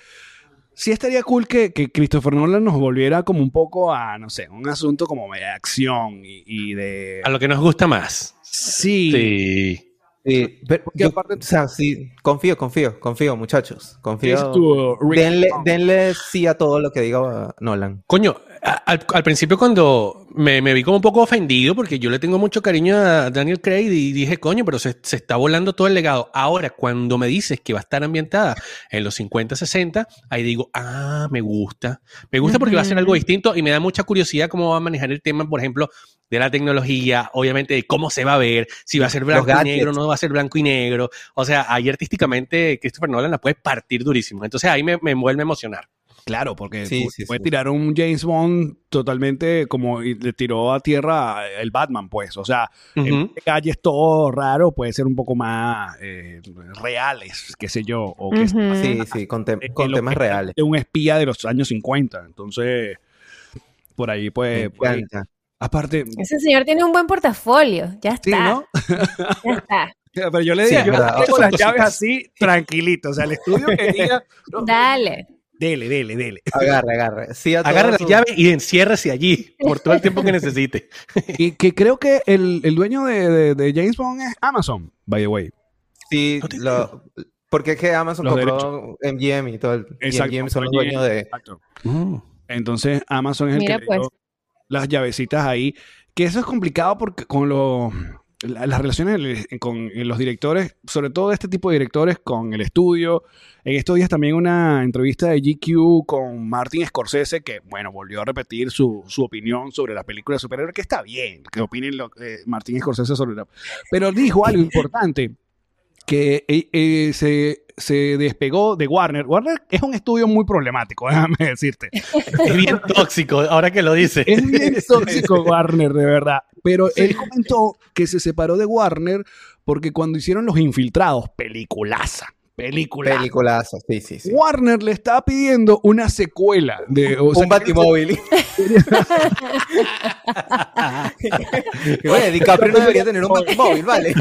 Sí estaría cool que, que Christopher Nolan nos volviera como un poco a, no sé, un asunto como de acción y, y de... A lo que nos gusta más. Sí. Sí. Sí, pero Porque yo- aparte- o sea, sí, confío, confío, confío, muchachos. Confío. Denle, denle sí a todo lo que diga Nolan. Coño, al, al principio cuando me, me vi como un poco ofendido porque yo le tengo mucho cariño a Daniel Craig y dije, coño, pero se, se está volando todo el legado. Ahora, cuando me dices que va a estar ambientada en los 50, 60, ahí digo, ah, me gusta. Me gusta porque va a ser algo distinto y me da mucha curiosidad cómo va a manejar el tema, por ejemplo, de la tecnología, obviamente de cómo se va a ver, si va a ser blanco y negro, no va a ser blanco y negro. O sea, ahí artísticamente Christopher Nolan la puede partir durísimo. Entonces ahí me, me vuelve a emocionar. Claro, porque Sí, pu- sí, puede sí. tirar un James Bond totalmente como le tiró a tierra el Batman, pues. O sea, Ujú. en vez de calles todo raro, puede ser un poco más eh, reales, qué sé yo. O que Ujú. Sí, sí, con, eh, con temas reales. de un espía de los años 50. Entonces, por ahí, pues. por ahí. encanta. Aparte, Ese señor tiene un buen portafolio. Ya está. sí, ¿no? Ya está. Pero yo le Sí, digo, yo verdad. tengo las llaves así, tranquilito. O sea, el estudio que diga, no, Dale. Dele, dele, dele. Agarre, agarre. Sí Agarre la su- llave y enciérrese allí por todo el tiempo que necesite. Y que creo que el, el dueño de, de- de James Bond es Amazon, by the way. Sí, No lo- porque es que Amazon Los compró MGM y todo el y Exacto. MGM son los dueños de Exacto. Mm. Entonces, Amazon es el Mira, que pues. dio las llavecitas ahí. Que eso es complicado porque con los la- las relaciones con los directores, sobre todo este tipo de directores con el estudio. En estos días también una entrevista de GQ con Martin Scorsese, que bueno, volvió a repetir su, su opinión sobre la película de superhéroes, que está bien, que opinen lo, eh, Martin Scorsese sobre la... Pero dijo algo importante, que eh, eh, se, se despegó de Warner. Warner es un estudio muy problemático, déjame decirte. Es bien tóxico, ahora que lo dice. Es bien tóxico Warner, de verdad. Pero él comentó que se separó de Warner porque cuando hicieron Los Infiltrados, peliculaza, Película. Peliculazo, sí, sí, sí. Warner le está pidiendo una secuela de o sea, Un batimóvil. Oye, DiCaprio no debería tener un batimóvil, ¿vale?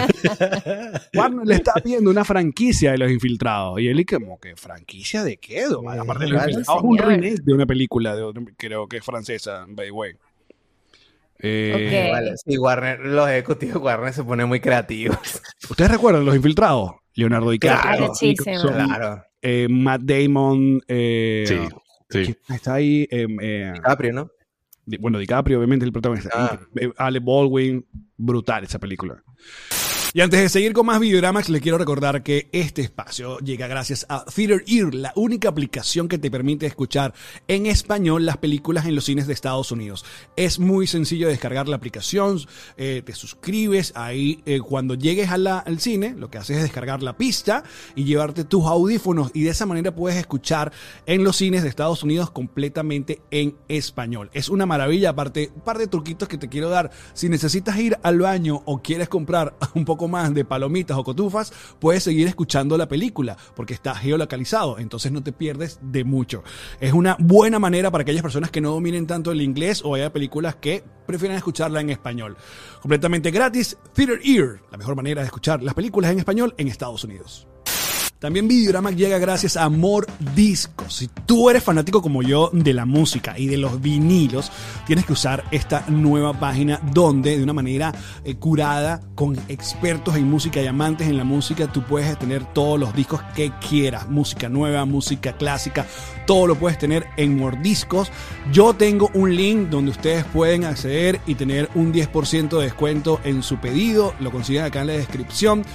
Warner le está pidiendo una franquicia de Los Infiltrados. Y él, y como que, ¿franquicia de qué? Aparte de Los. Infiltrados, es un remake de una película, de otro- creo que es francesa, by the way. Eh, Ok. Vale, sí, Warner, los ejecutivos de Warner se ponen muy creativos. ¿Ustedes recuerdan Los Infiltrados? Leonardo DiCaprio. Claro. Claro. eh, Matt Damon. eh, Sí, sí. ¿quién Está ahí. eh, eh, DiCaprio, ¿no? Di- Bueno, DiCaprio, obviamente, el protagonista. Ah. Ale Baldwin, brutal esa película. Y antes de seguir con más videogramas, les quiero recordar que este espacio llega gracias a Theater Ear, la única aplicación que te permite escuchar en español las películas en los cines de Estados Unidos. Es muy sencillo descargar la aplicación, eh, te suscribes ahí eh, cuando llegues al cine, lo que haces es descargar la pista y llevarte tus audífonos y de esa manera puedes escuchar en los cines de Estados Unidos completamente en español. Es una maravilla, aparte, un par de truquitos que te quiero dar. Si necesitas ir al baño o quieres comprar un poco más de palomitas o cotufas, puedes seguir escuchando la película porque está geolocalizado, entonces no te pierdes de mucho. Es una buena manera para aquellas personas que no dominen tanto el inglés o haya películas que prefieran escucharla en español. Completamente gratis, Theater Ear, la mejor manera de escuchar las películas en español en Estados Unidos. También Videorama llega gracias a Amor Discos. Si tú eres fanático como yo de la música y de los vinilos, tienes que usar esta nueva página donde de una manera eh, curada con expertos en música y amantes en la música, tú puedes tener todos los discos que quieras. Música nueva, música clásica, todo lo puedes tener en Mordiscos. Yo tengo un link donde ustedes pueden acceder y tener un 10% de descuento en su pedido. Lo consiguen acá en la descripción.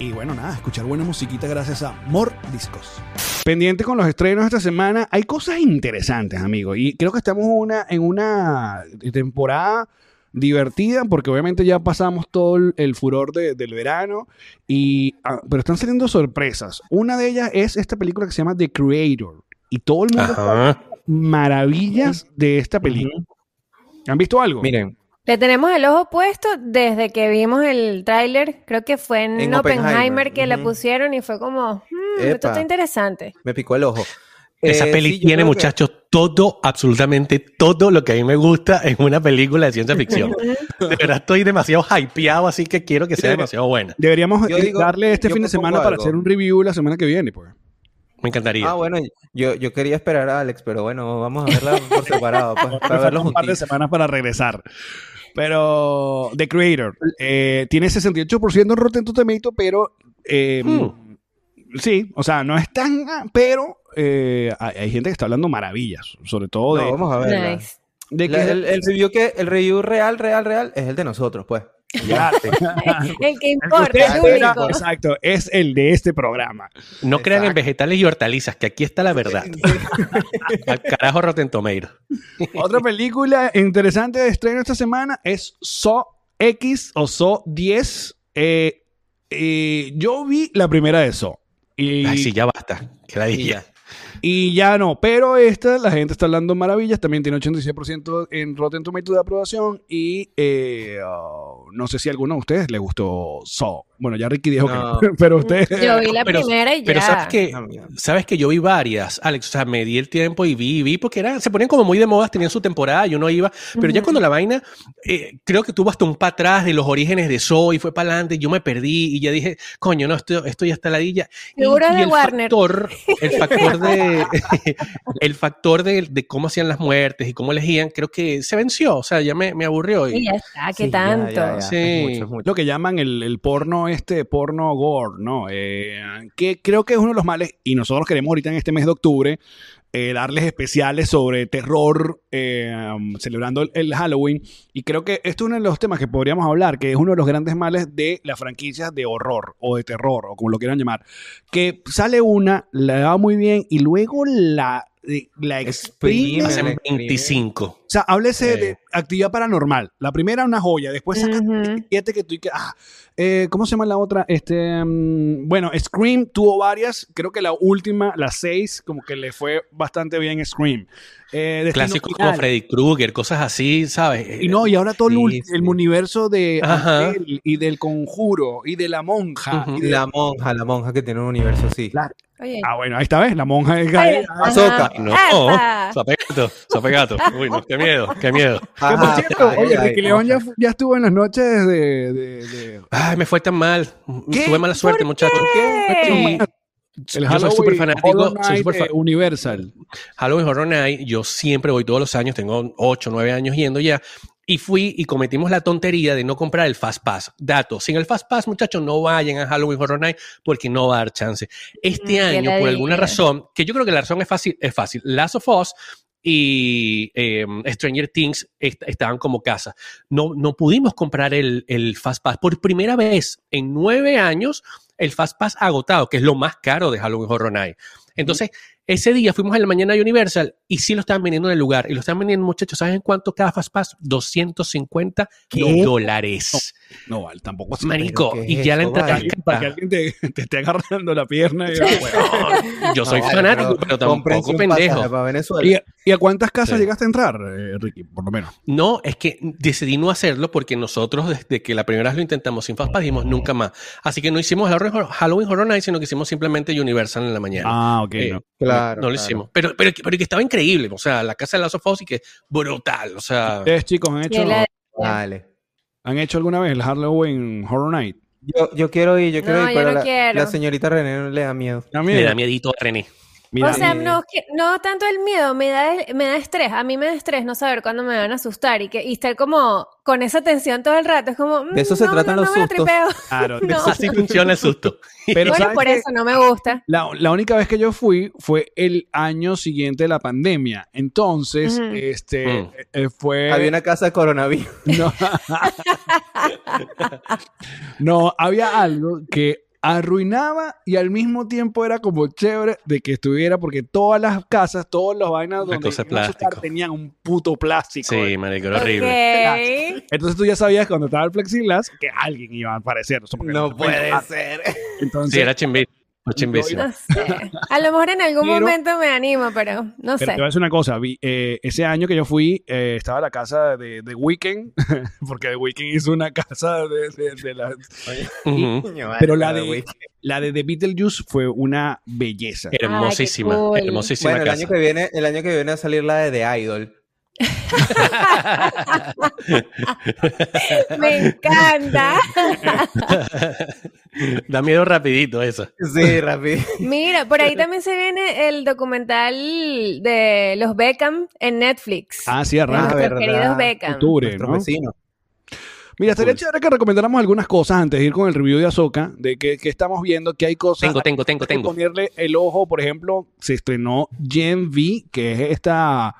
Y bueno, nada, escuchar buena musiquita gracias a More Discos. Pendiente con los estrenos esta semana, hay cosas interesantes, amigo. Y creo que estamos una, en una temporada divertida, porque obviamente ya pasamos todo el, furor de- del verano. Y, ah, pero están saliendo sorpresas. Una de ellas es esta película que se llama The Creator. Y todo el mundo Ajá. maravillas de esta película. ¿Han visto algo? Miren, Le tenemos el ojo puesto desde que vimos el tráiler. Creo que fue en, En Oppenheimer, Oppenheimer, que la ujú. pusieron y fue como, "Hmm, esto está interesante. me picó el ojo. Esa Eh, peli sí, tiene, que- muchachos, todo, absolutamente todo lo que a mí me gusta en una película de ciencia ficción. De verdad estoy demasiado hypeado, así que quiero que sea demasiado buena. Deberíamos eh, digo- darle este fin de semana para algo. hacer un review la semana que viene, pues. Me encantaría. Ah, bueno, yo, yo quería esperar a Alex, pero bueno, vamos a verla por separado, pues, para Falta verlo un par de semanas para regresar. Pero The Creator eh, tiene 68% en Rotten Tomatoes, pero eh, Hmm. sí, o sea, no es tan, pero eh, hay, hay gente que está hablando maravillas, sobre todo de, No, vamos a. Nice. de que La- el, el review que, el review real, real, real es el de nosotros, pues. El que importa, el único. exacto, es el de este programa. no crean en vegetales y hortalizas, que aquí está la verdad. Al carajo Rotten. Otra película interesante de estreno esta semana es So X o So 10. Eh, eh, yo vi la primera de So. Y, Ay, sí, ya basta. Que la dije. Y ya no, pero esta la gente está hablando maravillas, también tiene 86% en Rotten Tomatoes de aprobación y eh, oh, no sé si a alguno de ustedes le gustó So. Bueno, ya Ricky dijo No. que no, pero usted... Yo vi la Pero- primera y ya. Pero sabes que, mira. sabes que yo vi varias, Alex, o sea, me di el tiempo y vi, y vi, porque era, se ponían como muy de moda, tenían su temporada y uno iba, pero ya cuando la vaina, eh, creo que tuvo hasta un para atrás de los orígenes de Zoe y fue para adelante, yo me perdí y ya dije, coño, no, esto, esto ya está ladilla. Y, Seguro y de el Warner. factor, el factor de, el factor de, de cómo hacían las muertes y cómo elegían, creo que se venció, o sea, ya me, me aburrió. Y ya está, qué Sí, ya, tanto. ya, ya. Sí. Es mucho, es mucho. lo que llaman el, el porno este, porno gore, ¿no? Eh, que creo que es uno de los males, y nosotros queremos ahorita en este mes de octubre eh, darles especiales sobre terror, eh, um, celebrando el, el Halloween, y creo que esto es uno de los temas que podríamos hablar, que es uno de los grandes males de las franquicias de horror, o de terror, o como lo quieran llamar, que sale una, la da muy bien, y luego la, la exprime hacen me escribe. 25. Sea, háblese Sí. de actividad paranormal. La primera, una joya. Después sacas Ujú. siete que tú y que. Ah, eh, ¿Cómo se llama la otra? Este, mm, bueno, Scream tuvo varias. Creo que la última, la seis, como que le fue bastante bien Scream. Eh, Clásicos Final. como Freddy Krueger, cosas así, ¿sabes? Y no, y ahora todo el Sí, ul- sí. el universo de. Annabelle y del conjuro y de la monja. Ujú. y de- La monja, la monja que tiene un universo así. La- Oye. Ah, bueno, ahí está, ¿ves? La monja es Ay, Ah, ajá. Ahsoka. No, ¡Epa! zapegato, zapegato. Uy, no, qué miedo, qué miedo. Que por Ajá, cierto, ay, oye, ay, Ricky León ya, ya estuvo en las noches de. de- de- Ay, me fue tan mal. ¿Qué? Tuve mala suerte, ¿Por muchachos. qué? el Yo soy súper fanático, soy Night, súper fa- eh, Universal. Halloween Horror Night, yo siempre voy todos los años, tengo 8, 9 años yendo ya. Y fui y cometimos la tontería de no comprar el Fast Pass. Dato, sin el Fast Pass, muchachos, no vayan a Halloween Horror Night porque no va a dar chance. Este Mm, año, por alguna razón, que yo creo que la razón es fácil, es fácil. Last of Us y eh, Stranger Things est- estaban como casa. No, no pudimos comprar el, el Fast Pass. Por primera vez en nueve años, el Fast Pass agotado, que es lo más caro de Halloween Horror Night. Entonces, ese día fuimos a la mañana de Universal y sí lo estaban vendiendo en el lugar. Y lo estaban vendiendo, muchachos, ¿saben cuánto cada Fast Pass? 250 ¿Qué? dólares. No, vale, tampoco así. Marico, ¿Pero y es ya la entrada Para que, para que cara. alguien te, te esté agarrando la pierna. y- No, yo soy No, fanático, pero, cómprense tampoco pendejo. pasaje para Venezuela. ¿Y, y a cuántas casas Sí. llegaste a entrar, eh, Ricky? Por lo menos. No, es que decidí no hacerlo porque nosotros desde que la primera vez lo intentamos sin Fastpass dijimos nunca más. Así que no hicimos Halloween Halloween Horror Night, sino que hicimos simplemente Universal en la mañana. Ah, ok. Eh, no. Claro. no lo claro. hicimos. Pero, pero, pero que estaba increíble. O sea, la casa de Last of Us y que brutal. O sea, Ustedes, chicos, han hecho, han hecho alguna vez el Halloween Horror Night. Yo, yo quiero ir, yo quiero No, ir, yo pero no la, quiero. la señorita René no le da miedo. le da miedito a René. Mira, o sea, no, que- no tanto el miedo, me da, me da estrés. A mí me da estrés no saber cuándo me van a asustar y, que, y estar como con esa tensión todo el rato. Es como. De eso mm, se no, tratan no, los sustos. claro, de eso- Así funciona el susto. Pero bueno, ¿sabes por eso no me gusta. La, la única vez que yo fui fue el año siguiente de la pandemia. Entonces, este Mm. eh, fue. Había una casa de coronavirus. No. no, había algo que arruinaba y al mismo tiempo era como chévere de que estuviera porque todas las casas, todas las vainas donde plástico. tenían un puto plástico. Sí, marico, era horrible. Ok. Entonces tú ya sabías cuando estaba el plexiglas que alguien iba a aparecer. No pueden puede ser. Entonces, Sí, era chimbísimo. No sé. A lo mejor en algún Pero- momento me animo, pero no Pero sé. te voy a decir una cosa, vi- eh, ese año que yo fui, eh, estaba la casa de, de Weekend, porque The Weekend hizo una casa de, de- de la... Pero la de, la de The Beetlejuice fue una belleza. Hermosísima, cool. hermosísima Bueno, el año que viene, el año que viene va a salir la de The Idol. Me encanta. da miedo rapidito esa. Sí, rápido. Mira, por ahí también se viene el documental de los Beckham en Netflix. Ah, sí, de arranca. nuestros queridos Beckham. Octubre. Mira, estaría chévere que recomendáramos algunas cosas antes de ir con el review de Ahsoka, de que, que estamos viendo que hay cosas... Tengo, tengo, tengo, hay que tengo. ponerle el ojo, por ejemplo, se estrenó Gen V, que es esta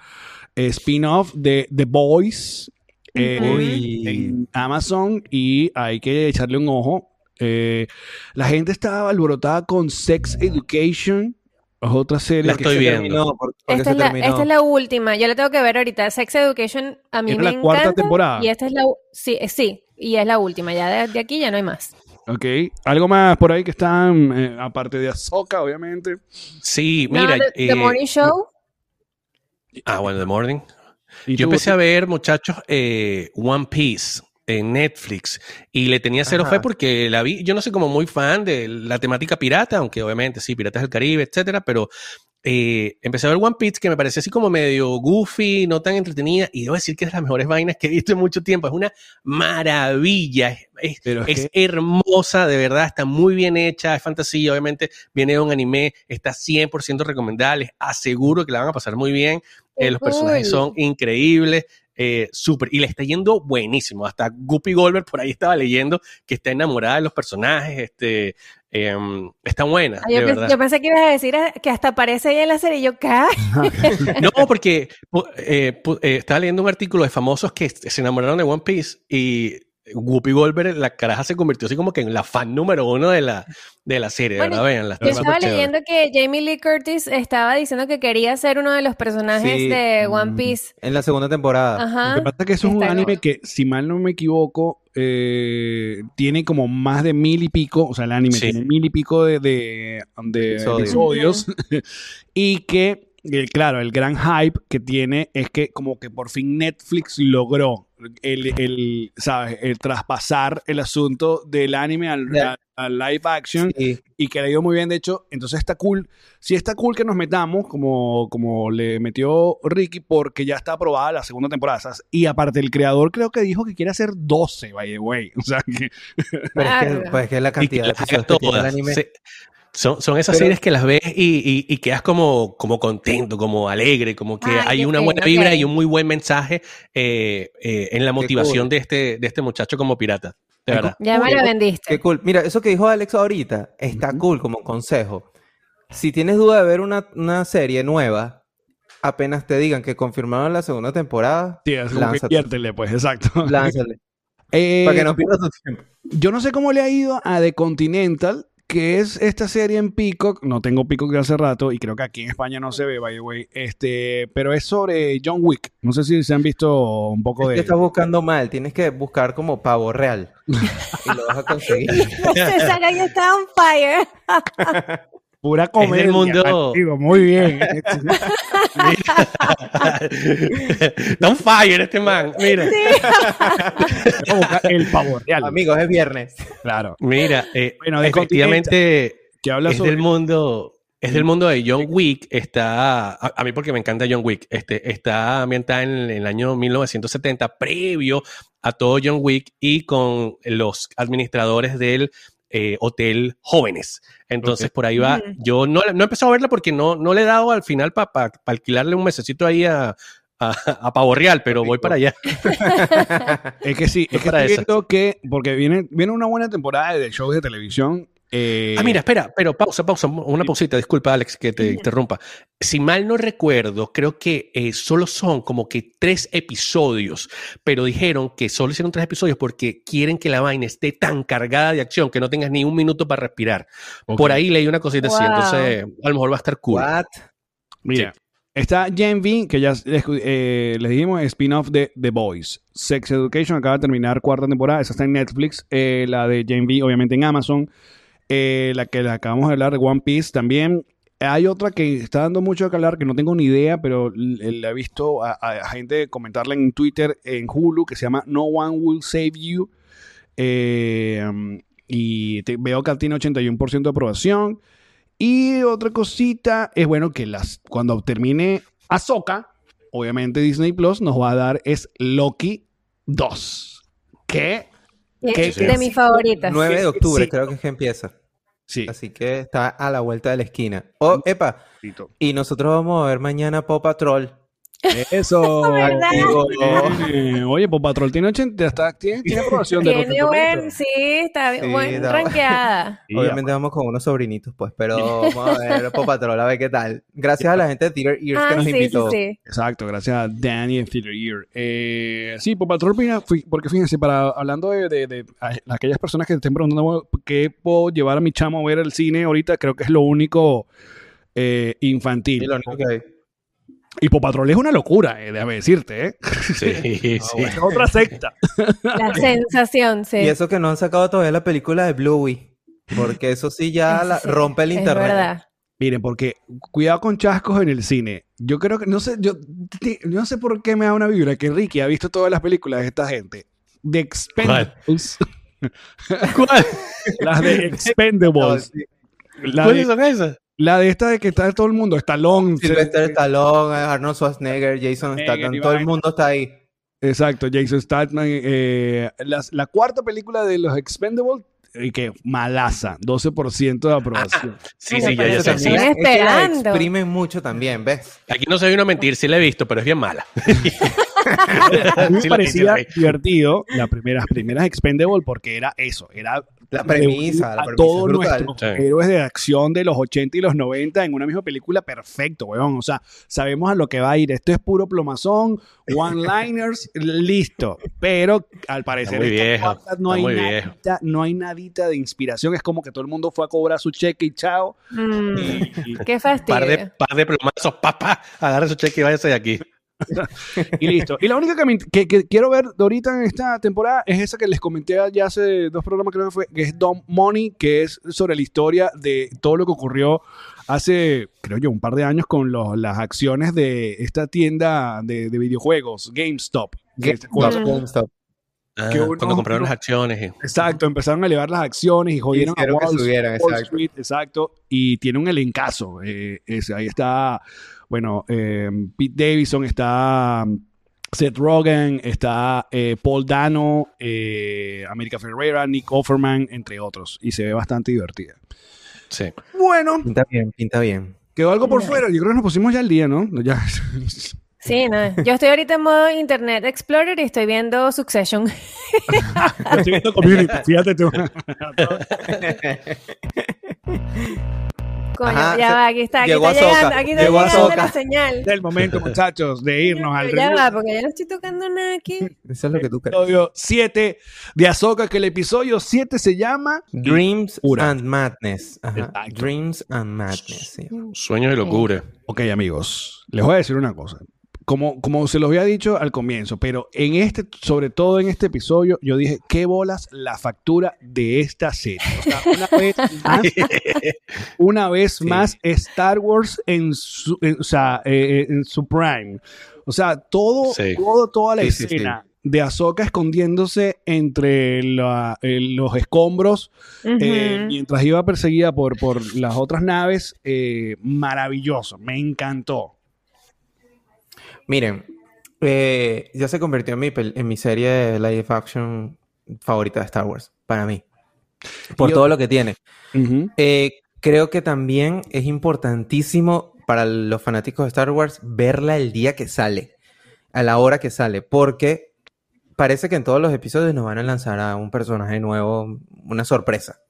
eh, spin-off de The Boys eh, en Amazon y hay que echarle un ojo. Eh, la gente estaba alborotada con Sex Education, es otra serie La que estoy se viendo. Terminó, por- porque Esta se es, la, terminó. esta es la última, yo la tengo que ver ahorita. Sex Education a mí ¿Es me la cuarta encanta. temporada? Y esta es la sí, eh, sí, y es la última. Ya de, de aquí ya no hay más. Ok, algo más por ahí que están, eh, aparte de Ahsoka, obviamente. Sí, mira. the, The eh, Morning Show. Ah, bueno, The Morning. ¿Y Yo tú? empecé a ver, muchachos, eh, One Piece en Netflix. Y le tenía cero Ajá. fe porque la vi, yo no soy como muy fan de la temática pirata, aunque obviamente sí, Piratas del Caribe, etcétera, pero eh, empecé a ver One Piece que me parecía así como medio goofy, no tan entretenida y debo decir que es de las mejores vainas que he visto en mucho tiempo, es una maravilla, es, es- Pero es es hermosa, de verdad, está muy bien hecha, es fantasía, obviamente viene de un anime, está 100% recomendable, aseguro que la van a pasar muy bien, eh, los personajes son increíbles, eh, súper, y le está yendo buenísimo, hasta Guppy Goldberg por ahí estaba leyendo que está enamorada de los personajes, este, em, está buena, Ah, yo, de pens- verdad. yo pensé que ibas a decir ah, que hasta aparece ella en la serie. y Yo, ¿qué? No, porque eh, eh, estaba leyendo un artículo de famosos que se enamoraron de One Piece y Whoopi Goldberg, la caraja se convirtió así como que en la fan número uno de la, de la serie, Bueno, ¿verdad? Vean, la Yo estaba leyendo que Jamie Lee Curtis estaba diciendo que quería ser uno de los personajes Sí, de One Piece. En la segunda temporada. Ajá. Lo que pasa es que eso es un Está anime que, si mal no me equivoco, eh, tiene como más de mil y pico, o sea, el anime Sí. tiene mil y pico de, de, de Episodios. episodios, y que, eh, claro, el gran hype que tiene es que como que por fin Netflix logró el, el, ¿sabes? el traspasar el asunto del anime al, Ya. al- al live action Sí. y que le ha ido muy bien. De hecho, entonces está cool. Sí está cool que nos metamos, como, como le metió Ricky, porque ya está aprobada la segunda temporada. ¿sabes? Y aparte, el creador creo que dijo que quiere hacer 12, by the way. O sea, que Pero es que, pues, es que la que cantidad de que tiene el todas. anime. Sí. Son, son esas Pero- series que las ves y, y- y quedas como, como contento, como alegre, como que Ay, hay una buena vibra ok. y un muy buen mensaje eh, eh, en la motivación cool. de, este, de este muchacho como pirata. De verdad. Ya me lo vendiste. Qué cool. Mira, eso que dijo Alex ahorita está cool como consejo. Si tienes duda de ver una, una serie nueva, apenas te digan que confirmaron la segunda temporada, sí, es como que pues, exacto. lánzale. Eh, para que no pierdas tu tiempo. Yo no sé cómo le ha ido a The Continental, que es esta serie en Peacock. No tengo Peacock de hace rato y creo que aquí en España no se ve, by the way. Este, pero es sobre John Wick. No sé si se han visto un poco Es de. que estás buscando mal, tienes que buscar como pavo real. y lo vas a conseguir. Esa galla está on fire. Pura comedia. del mundo- Digo, muy bien. Está on fire este man. Mira, el pavo real. Amigos, es viernes. Claro. mira, eh, Bueno, efectivamente Que habla es sobre. del mundo. Es del mundo de John Wick, está, a, a mí porque me encanta John Wick, este, está ambientada en, el año 1970, previo a todo John Wick y con los administradores del eh, hotel jóvenes. Enentonces Ok. por ahí va, Ujú. yo no, no he empezado a verla porque no, no le he dado al final para alquilarle un mesecito ahí a, a, a Pavo Real, pero voy para allá. Es que sí, es que para estoy viendo que. Porque viene, viene una buena temporada de shows de televisión. Eh, Ah, mira, espera, pero pausa, pausa, una pausita, disculpa Alex que te interrumpa. Si mal no recuerdo, creo que eh, solo son como que tres episodios, pero dijeron que solo hicieron tres episodios porque quieren que la vaina esté tan cargada de acción que no tengas ni un minuto para respirar. Por ahí leí una cosita así, entonces a lo mejor va a estar cool. What? Mira, está Gen V, que ya les, eh, les dijimos, spin-off de The Boys. Sex Education acaba de terminar cuarta temporada, esa está en Netflix. Eh, la de Gen V, obviamente en Amazon. Eh, la que le acabamos de hablar de One Piece también. Hay otra que está dando mucho que hablar, que no tengo ni idea, pero l- la he visto a, a gente comentarla en Twitter, en Hulu, que se llama No One Will Save You. Eh, y te- veo que tiene 81% de aprobación. Y otra cosita es bueno que las cuando termine Ahsoka, obviamente Disney Plus nos va a dar es Loki 2. ¿Qué? ¿Qué- de mis favoritas. 9 de octubre Sí. creo que es que empieza. Sí. Así que está a la vuelta de la esquina. Oh, epa. Y nosotros vamos a ver mañana Paw Patrol. Eso. Eh, Oye, Pop Patrol tiene 80, está, tiene, tiene aprobación de Tiene buen, sí, está Sí, buen no. rankeada. Obviamente vamos con unos sobrinitos, pues, pero vamos a ver Paw Patrol, a ver qué tal. Gracias a la gente de Theater Ears que Ah, nos sí, sí, invitó. sí. Exacto, gracias a Danny en Theater Ear. Eh, sí, Pop Patrol, mira, fui- porque fíjense, para, hablando de, de- aquellas personas que estén preguntando qué puedo llevar a mi chamo a ver el cine ahorita, creo que es lo único eh, infantil. Lo único que hay. Y Pop Patrol es una locura, eh, déjame decirte, ¿eh? Sí, sí. Es otra secta. La sensación, sí. Y eso que no han sacado todavía la película de Bluey. Porque eso sí ya la- Sí, rompe el es internet. verdad. Miren, porque cuidado con chascos en el cine. Yo creo que, no sé, yo, yo no sé por qué me da una vibra que Ricky ha visto todas las películas de esta gente. De Expendables. ¿Cuál? las de No, Expendables. sí. La ¿Cuáles de, son esas? La de esta de que está todo el mundo. Stallone. Sylvester se- Stallone, Arnold Schwarzenegger, Jason Schwarzenegger, Statham, todo el mundo está ahí. Exacto, Jason Statham. eh, la cuarta película de los Expendables, y que malaza, 12% de aprobación. Sí, sí, ya, ya sé. sí. es que la esperando. exprimen mucho también, ¿ves? Aquí no se ve una mentir, sí la he visto, pero es bien mala. A mí me Sí parecía divertido las primeras, primeras Expendable porque era eso, era La premisa, la premisa todos es brutal. nuestros Sí. héroes de acción de los 80 y los 90 en una misma película, perfecto, weón. O sea, sabemos a lo que va a ir. Esto es puro plomazón, one-liners, listo. Pero al parecer viejo, no hay muy viejo. nadita, no hay nadita de inspiración. Es como que todo el mundo fue a cobrar su cheque y chao. Mm, Y- y- qué fastidio. Par de, par de plomazos, papá, agarre su cheque y váyase de aquí. y listo. Y la única que, me- que- que quiero ver de ahorita en esta temporada es esa que les comenté ya hace dos programas, creo que fue, que es Dumb Money, que es sobre la historia de todo lo que ocurrió hace, creo yo, un par de años con los- las acciones de esta tienda de, de videojuegos, GameStop. que. GameStop. Ah, Que uno- cuando compraron las acciones. y- Exacto, empezaron a elevar las acciones y jodieron a hicieron que Wall, subieran, Wall exacto. Street, exacto, y tiene un elencazo. eh, ese, ahí está, bueno, eh, Pete Davidson, está um, Seth Rogen, está eh, Paul Dano, eh, América Ferreira, Nick Offerman, entre otros, y se ve bastante divertida. Sí. Bueno, Pinta bien, pinta bien. quedó algo por fuera, yo creo que nos pusimos ya al día, ¿no? Ya. Sí, no. Yo estoy ahorita en modo Internet Explorer y estoy viendo Succession. Yo estoy viendo Community, fíjate tú. Coño, Ajá, ya se- va, aquí está, aquí llegó está llegando, aquí está llegó llegando la señal. Es el momento, muchachos, de irnos al ya va, porque ya no estoy tocando nada aquí. Eso es lo que tú crees. episodio 7 de Ahsoka, que el episodio 7 se llama Dreams Pura. and Madness. Ajá. Dreams and Madness. sí. Sueños y locura. Ok, amigos, les voy a decir una cosa. Como, como se los había dicho al comienzo, pero en este, sobre todo en este episodio, yo dije, ¿qué bolas la factura de esta serie? O sea, una vez más, una vez Sí. más Star Wars en su, en- o sea, eh, en su prime. O sea, todo, Sí. todo toda la Sí, escena de Ahsoka escondiéndose entre la- eh, los escombros eh, mientras iba perseguida por, por las otras naves, eh, maravilloso, me encantó. Miren, eh, ya se convirtió en mi, en mi serie live action favorita de Star Wars, para mí. Por Yo- todo lo que tiene. Eh, creo que también es importantísimo para los fanáticos de Star Wars verla el día que sale, a la hora que sale, porque parece que en todos los episodios nos van a lanzar a un personaje nuevo, una sorpresa.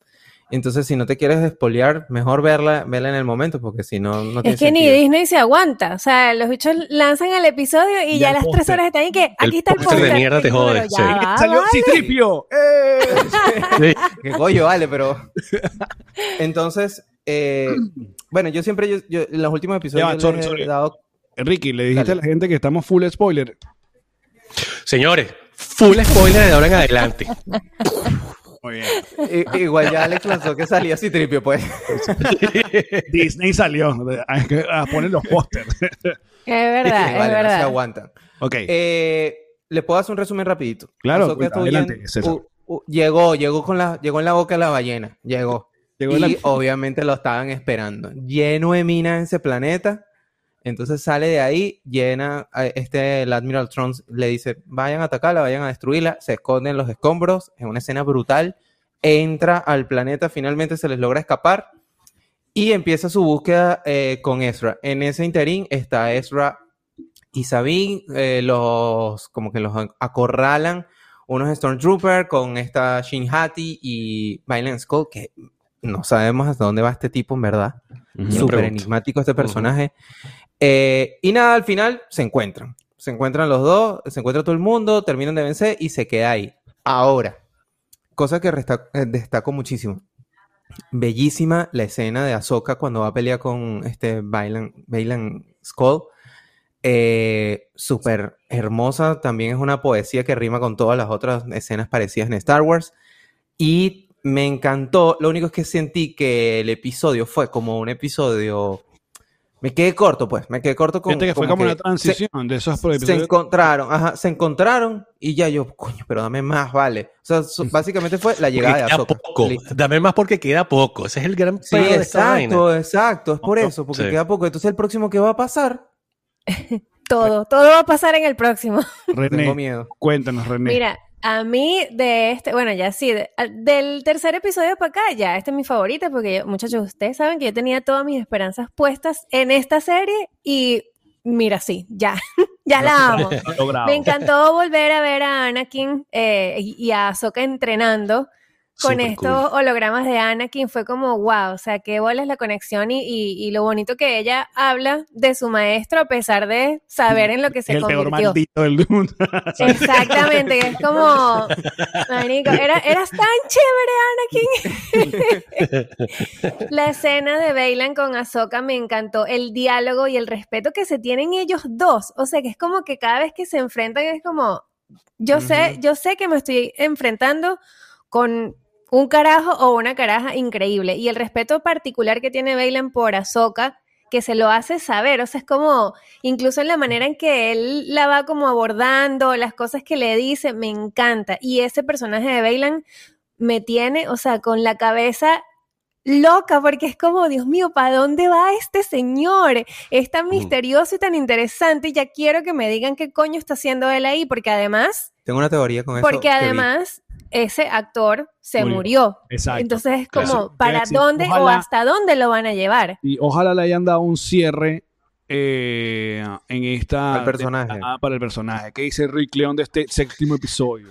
Entonces, si no te quieres despolear, mejor verla, verla en el momento, porque si no, no tiene Es que ni. Disney se aguanta. O sea, los bichos lanzan el episodio y Y ya el las tres horas están ahí que aquí está el póster de mierda te jode, ya sí. va, Salió vale. Citripio. ¡Eh! Sí. Que coño, vale, pero. Entonces, eh, bueno, yo siempre, yo, yo- en los últimos episodios, va, les sorry, he sorry. dado. Ricky, le dijiste Dale. a la gente que estamos full spoiler. Señores, full spoiler de ahora en adelante. Muy bien. I- igual ya Alex lanzó que salía así tripio, pues. Disney salió a, a poner los pósters. Es verdad, Vale, es no se verdad. aguantan. ok. Eh, ¿Le puedo hacer un resumen rapidito? Claro, está adelante, huyendo- César. u- u- llegó, llegó con la, llegó en la boca de la ballena, llegó. Llegó y la- obviamente lo estaban esperando. Lleno de minas en ese planeta. Entonces sale de ahí, llena, este, el Admiral Trunks le dice, vayan a atacarla, vayan a destruirla, se esconden en los escombros, es una escena brutal, entra al planeta, finalmente se les logra escapar y empieza su búsqueda eh, con Ezra. En ese interín está Ezra y Sabine, eh, los, como que los acorralan unos Stormtroopers con esta Shin Hati y Violent Skull, que no sabemos hasta dónde va este tipo, en verdad. Súper enigmático este personaje. Eh, y nada, al final se encuentran. Se encuentran los dos, se encuentra todo el mundo, terminan de vencer y se queda ahí. Ahora, cosa que eh, destaco muchísimo. Bellísima la escena de Ahsoka cuando va a pelear con este Bailan, Bailan Skull. Eh, Súper hermosa. También es una poesía que rima con todas las otras escenas parecidas en Star Wars. Y me encantó. Lo único es que sentí que el episodio fue como un episodio. Me quedé corto, pues. Me quedé corto con. Fíjate que fue como que una se- transición de esos se episodios. encontraron, ajá, se encontraron y ya yo, coño, pero dame más, vale. O sea, so- básicamente fue la llegada de Porque queda Ahsoka. poco. Listo. Dame más porque queda poco. Ese es el gran Sí, pedo de esta vaina. exacto, exacto, es por eso, porque Sí. queda poco. Entonces el próximo que va a pasar, Todo, todo va a pasar en el próximo. tengo René, miedo. cuéntanos, René. Mira, a mí de este, bueno, ya sí, de- del tercer episodio para acá, ya, este es mi favorita porque, yo- muchachos, ustedes saben que yo tenía todas mis esperanzas puestas en esta serie y mira, sí, ya, Ya la amo. Me encantó volver a ver a Anakin eh, y y a Ahsoka entrenando con estos hologramas de Anakin. Fue como, wow, o sea, qué bola es la conexión y, y- y lo bonito que ella habla de su maestro a pesar de saber en lo que se el peor convirtió. maldito del mundo. Exactamente, que es como, marico, era, eras tan chévere, Anakin. La escena de Bailan con Ahsoka me encantó, el diálogo y el respeto que se tienen ellos dos, o sea, que es como que cada vez que se enfrentan es como, yo sé, yo sé que me estoy enfrentando con un carajo o una caraja increíble y el respeto particular que tiene Bailan por Ahsoka que se lo hace saber, o sea, es como, incluso en la manera en que él la va como abordando, las cosas que le dice, me encanta. Y ese personaje de Bailan me tiene, o sea, con la cabeza loca, porque es como, Dios mío, ¿para dónde va este señor? Es tan misterioso y tan interesante, y ya quiero que me digan qué coño está haciendo él ahí, porque además, Tengo una teoría con eso. porque además ese actor se Murió. murió. Exacto. Entonces es como. ¿para Alexis, dónde o hasta dónde lo van a llevar? Y ojalá le hayan dado un cierre eh, en esta. Al personaje. Ah, para el personaje. ¿Qué dice Rick León de este séptimo episodio?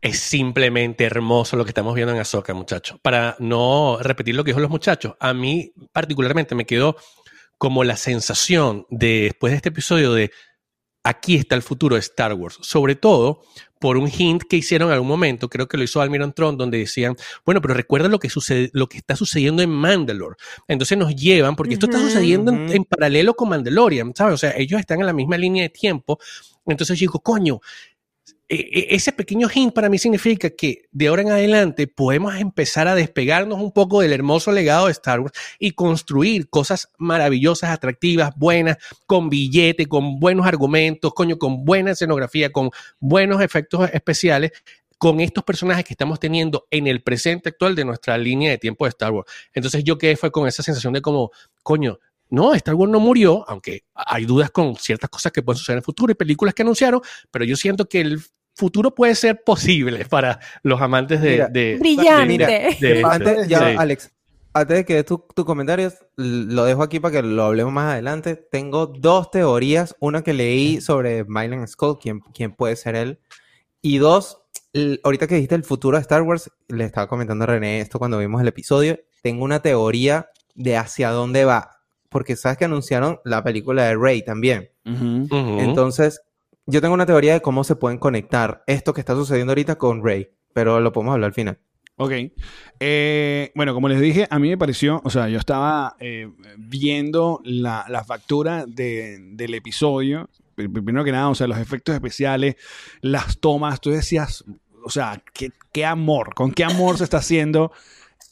Es simplemente hermoso lo que estamos viendo en Ahsoka, muchachos. Para no repetir lo que dijo los muchachos, a mí particularmente me quedó como la sensación de, después de este episodio de aquí está el futuro de Star Wars, sobre todo por un hint que hicieron en algún momento, creo que lo hizo Almiron Tron, donde decían, bueno, pero recuerda lo que sucede, lo que está sucediendo en Mandalore. Entonces nos llevan, porque esto está sucediendo en, en paralelo con Mandalorian, ¿sabes? O sea, ellos están en la misma línea de tiempo. Entonces yo digo, coño, ese pequeño hint para mí significa que de ahora en adelante podemos empezar a despegarnos un poco del hermoso legado de Star Wars y construir cosas maravillosas, atractivas, buenas, con billete, con buenos argumentos, coño, con buena escenografía, con buenos efectos especiales con estos personajes que estamos teniendo en el presente actual de nuestra línea de tiempo de Star Wars. Entonces yo quedé fue con esa sensación de como, coño, no, Star Wars no murió, aunque hay dudas con ciertas cosas que pueden suceder en el futuro y películas que anunciaron, pero yo siento que el futuro puede ser posible para los amantes de... Mira, de- Brillante. Mira, de- Antes, ya, Sí. Alex, antes de que des tu, tu comentario, l- lo dejo aquí para que lo hablemos más adelante. Tengo dos teorías. Una que leí sobre Mylan Skull, quién, quién puede ser él. Y dos, ahorita que dijiste el futuro de Star Wars, le estaba comentando a René esto cuando vimos el episodio. Tengo una teoría de hacia dónde va. Porque sabes que anunciaron la película de Rey también. Entonces, yo tengo una teoría de cómo se pueden conectar esto que está sucediendo ahorita con Rey. Pero lo podemos hablar al final. Ok. Eh, bueno, como les dije, a mí me pareció, o sea, yo estaba eh, viendo la, la factura de- del episodio. Pr- Primero que nada, o sea, los efectos especiales, las tomas, tú decías, o sea, qué, qué amor, con qué amor se está haciendo.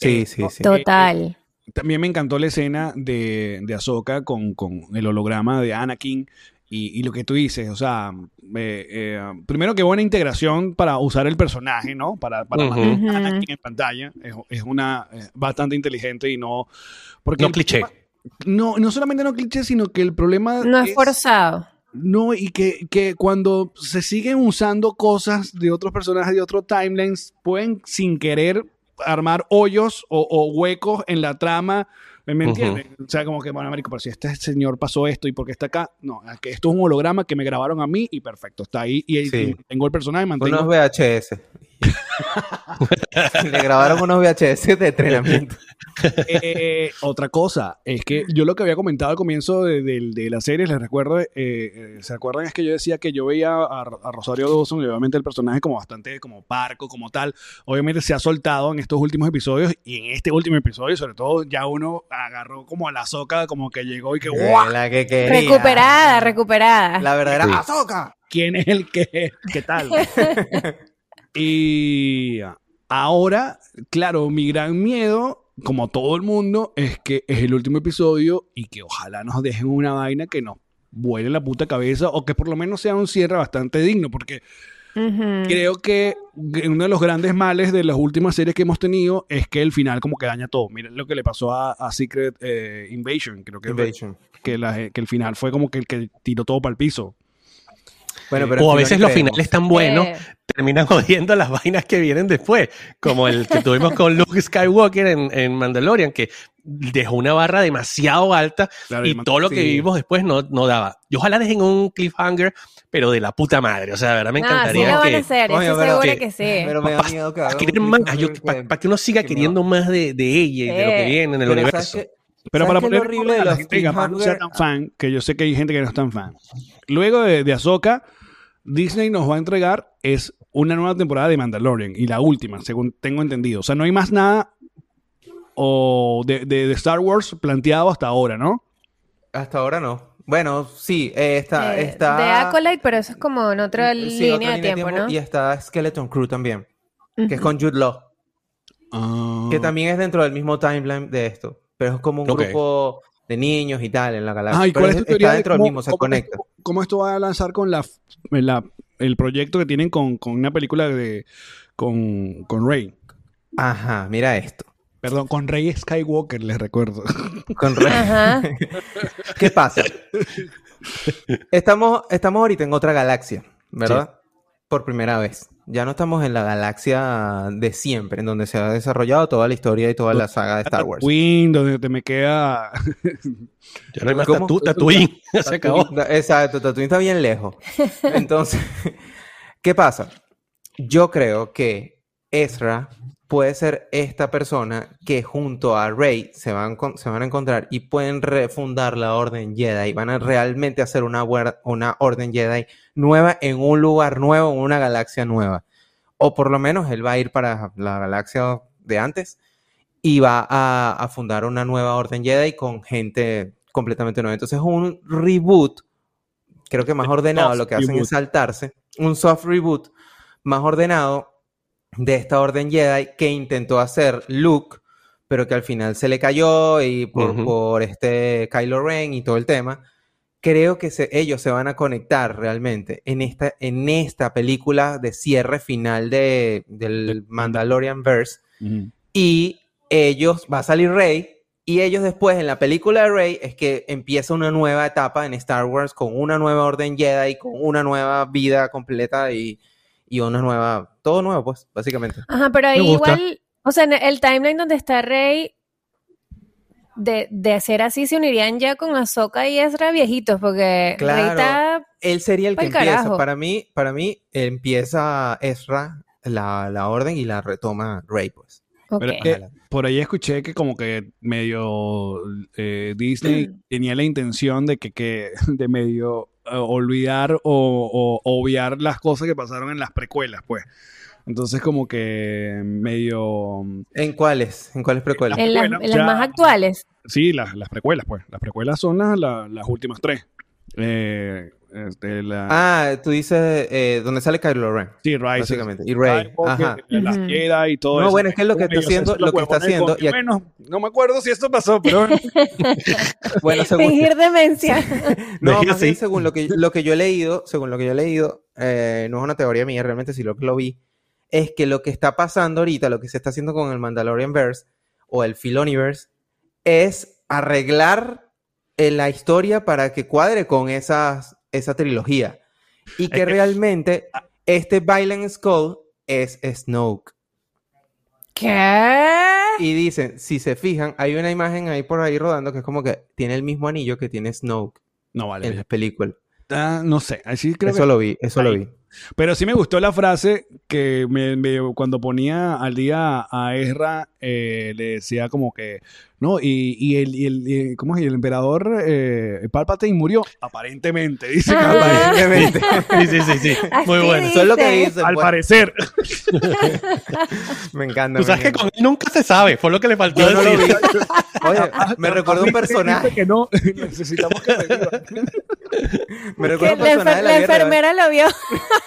Sí, Eh, sí, sí. Total. También me encantó la escena de, de Ahsoka con, con el holograma de Anakin y, y lo que tú dices, o sea, eh, eh, primero que buena integración para usar el personaje, ¿no? Para, para mantener a Ujú. Anakin en pantalla. Es, es una eh, bastante inteligente y no... Porque No cliché. problema- No, no solamente no cliché, sino que el problema No es forzado. no, y que, que cuando se siguen usando cosas de otros personajes, de otros timelines, pueden sin querer armar hoyos o, o huecos en la trama. ¿Me entiendes? O sea, como que, bueno, marico, pero si este señor pasó esto y porque está acá, no, es que esto es un holograma que me grabaron a mí y perfecto, está ahí y, Sí. y tengo el personaje, mantengo... Unos VHS. Le grabaron unos VHS de entrenamiento. Eh, otra cosa, es que yo lo que había comentado al comienzo de, de- de la serie, les recuerdo, eh, eh, ¿se acuerdan? Es que yo decía que yo veía a, a Rosario Dawson y obviamente el personaje como bastante como parco, como tal. Obviamente se ha soltado en estos últimos episodios y en este último episodio, sobre todo, ya uno agarró como a la soca, como que llegó y que ¡guau! La que quería. Recuperada, recuperada. La verdadera Sí. Ahsoka. ¿Quién es el que? ¿Qué tal? y ahora, claro, mi gran miedo, como todo el mundo, es que es el último episodio y que ojalá nos dejen una vaina que nos vuele la puta cabeza o que por lo menos sea un cierre bastante digno, porque creo que uno de los grandes males de las últimas series que hemos tenido es que el final como que daña todo. Miren lo que le pasó a, a Secret eh, Invasion, creo que, Invasion. que, la- que el final fue como que el que tiró todo para el piso. Bueno, pero o a veces los finales tan buenos Eh, terminan jodiendo las vainas que vienen después, como el que tuvimos con Luke Skywalker en, en Mandalorian, que dejó una barra demasiado alta Claro, y todo lo que sí. vivimos después no, no daba. Y ojalá dejen un cliffhanger, pero de la puta madre. O sea, de verdad me no, sí encantaría lo van a que... hacer, estoy pero- que- que sí. Pero me da Pa- miedo que Para que, para- que- que uno siga que queriendo más de, de ella y de lo que viene en el Pero universo. Pero ¿Sabes para poner lo horrible de la los gente que capaz no sea tan fan, que yo sé que hay gente que no es tan fan. Luego de, de Ahsoka, Disney nos va a entregar es una nueva temporada de Mandalorian y la última, según tengo entendido. O sea, no hay más nada o de, de- de Star Wars planteado hasta ahora, ¿no? Hasta ahora no. Bueno, sí, eh, está, Eh, está... De Acolyte, pero eso es como en otra Sí, línea otra de tiempo, ¿no? Y está Skeleton Crew también, que es con Jude Law, Ah. que también es dentro del mismo timeline de esto, pero es como un grupo de niños y tal en la galaxia. Ah, ¿y Pero cuál es es- tu teoría está de dentro cómo, del mismo, se cómo conecta. esto, cómo esto va a lanzar con la, la- el proyecto que tienen con, con una película de con, con Rey? Ajá, mira esto. Perdón, con Rey Skywalker, les recuerdo. Con Rey. Ajá. ¿Qué pasa? Estamos, estamos ahorita en otra galaxia, ¿verdad? Por primera vez. Ya no estamos en la galaxia de siempre, en donde se ha desarrollado toda la historia y toda la saga de Star Wars. Tatooine, donde te me queda Ya no hay más tatu- Tatooine. Ya se acabó. Tatooine- Exacto, Tatooine está bien lejos. Entonces, ¿qué pasa? Yo creo que Ezra puede ser esta persona que junto a Rey se van, con- se van a encontrar y pueden refundar la Orden Jedi. Van a realmente hacer una, una Orden Jedi nueva en un lugar nuevo, en una galaxia nueva. O por lo menos él va a ir para la galaxia de antes y va a, a fundar una nueva Orden Jedi con gente completamente nueva. Entonces es un reboot, creo que más ordenado, lo que hacen reboot. es saltarse, un soft reboot más ordenado de esta Orden Jedi que intentó hacer Luke, pero que al final se le cayó y por, por este Kylo Ren y todo el tema. Creo que se- ellos se van a conectar realmente en esta, en esta película de cierre final de, del Mandalorian Verse. Y ellos, va a salir Rey, y ellos después en la película de Rey es que empieza una nueva etapa en Star Wars con una nueva orden Jedi, con una nueva vida completa y, y una nueva, todo nuevo pues, básicamente. Ajá, pero ahí igual, o sea, en el timeline donde está Rey, de, de ser así, se unirían ya con Ahsoka y Ezra viejitos, porque Claro. Él sería el que empieza. carajo. Para mí, para mí empieza Ezra la, la orden y la retoma Rey pues. ok. Pero es que por ahí escuché que como que medio eh, Disney tenía la intención de que, que de medio eh, olvidar o, o obviar las cosas que pasaron en las precuelas, pues. Entonces como que medio... ¿En cuáles? ¿En cuáles precuelas? En, las- precuelas, en las ya- más actuales. Sí, las, las precuelas, pues. Las precuelas son las, las, las últimas tres. Eh, este, la, Ah, tú dices eh, donde sale Kylo Ren, sí, Rise. básicamente. Y Rey. Ajá. Las. Jedi y todo No, eso. bueno, es que lo que está haciendo- lo que está haciendo- y Bueno, no me acuerdo si esto pasó, pero... Bueno, según, Fingir demencia. No, más bien así. según lo que, lo que yo he leído, según lo que yo he leído, eh, no es una teoría mía, realmente sí lo que lo vi, es que lo que está pasando ahorita, lo que se está haciendo con el Mandalorian Verse o el Filoniverse, es arreglar eh, la historia para que cuadre con esas, esa trilogía. Y que realmente este Violent Skull es Snoke. ¿Qué? Y dicen, si se fijan, hay una imagen ahí por ahí rodando que es como que tiene el mismo anillo que tiene Snoke No, vale. en las películas. Ah, no sé, así creo Eso que... lo vi, eso lo vi. Pero sí me gustó la frase que me, me- cuando ponía al día a Ezra, eh, le decía como que, no, y, y el, y el, y- ¿cómo es? Y el emperador eh, Palpatine murió, aparentemente, dice Ah. aparentemente, Sí, sí, sí, sí. Muy bueno. Eso es lo que dice. dice. al pues. parecer. Me encanta. Tú me sabes que con él nunca se sabe, fue lo que le faltó Yo decir. Oye, me recuerda un Dice personaje. que no, necesitamos que reviva. Me un la, personaje enfer- de la la enfermera lo vio.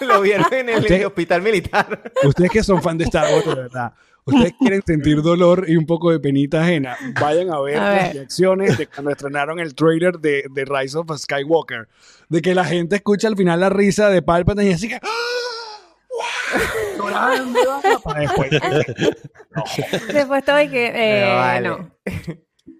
Lo vieron en el Usted- hospital militar. Ustedes que son fan de Star Wars, de verdad. Ustedes quieren sentir dolor y un poco de penita ajena. Vayan a ver A las reacciones de cuando estrenaron el trailer de, de Rise of Skywalker. De que la gente escucha al final la risa de Palpatine y así que. ¡Ah! Después. Después estaba y que, eh, Pero vale. no.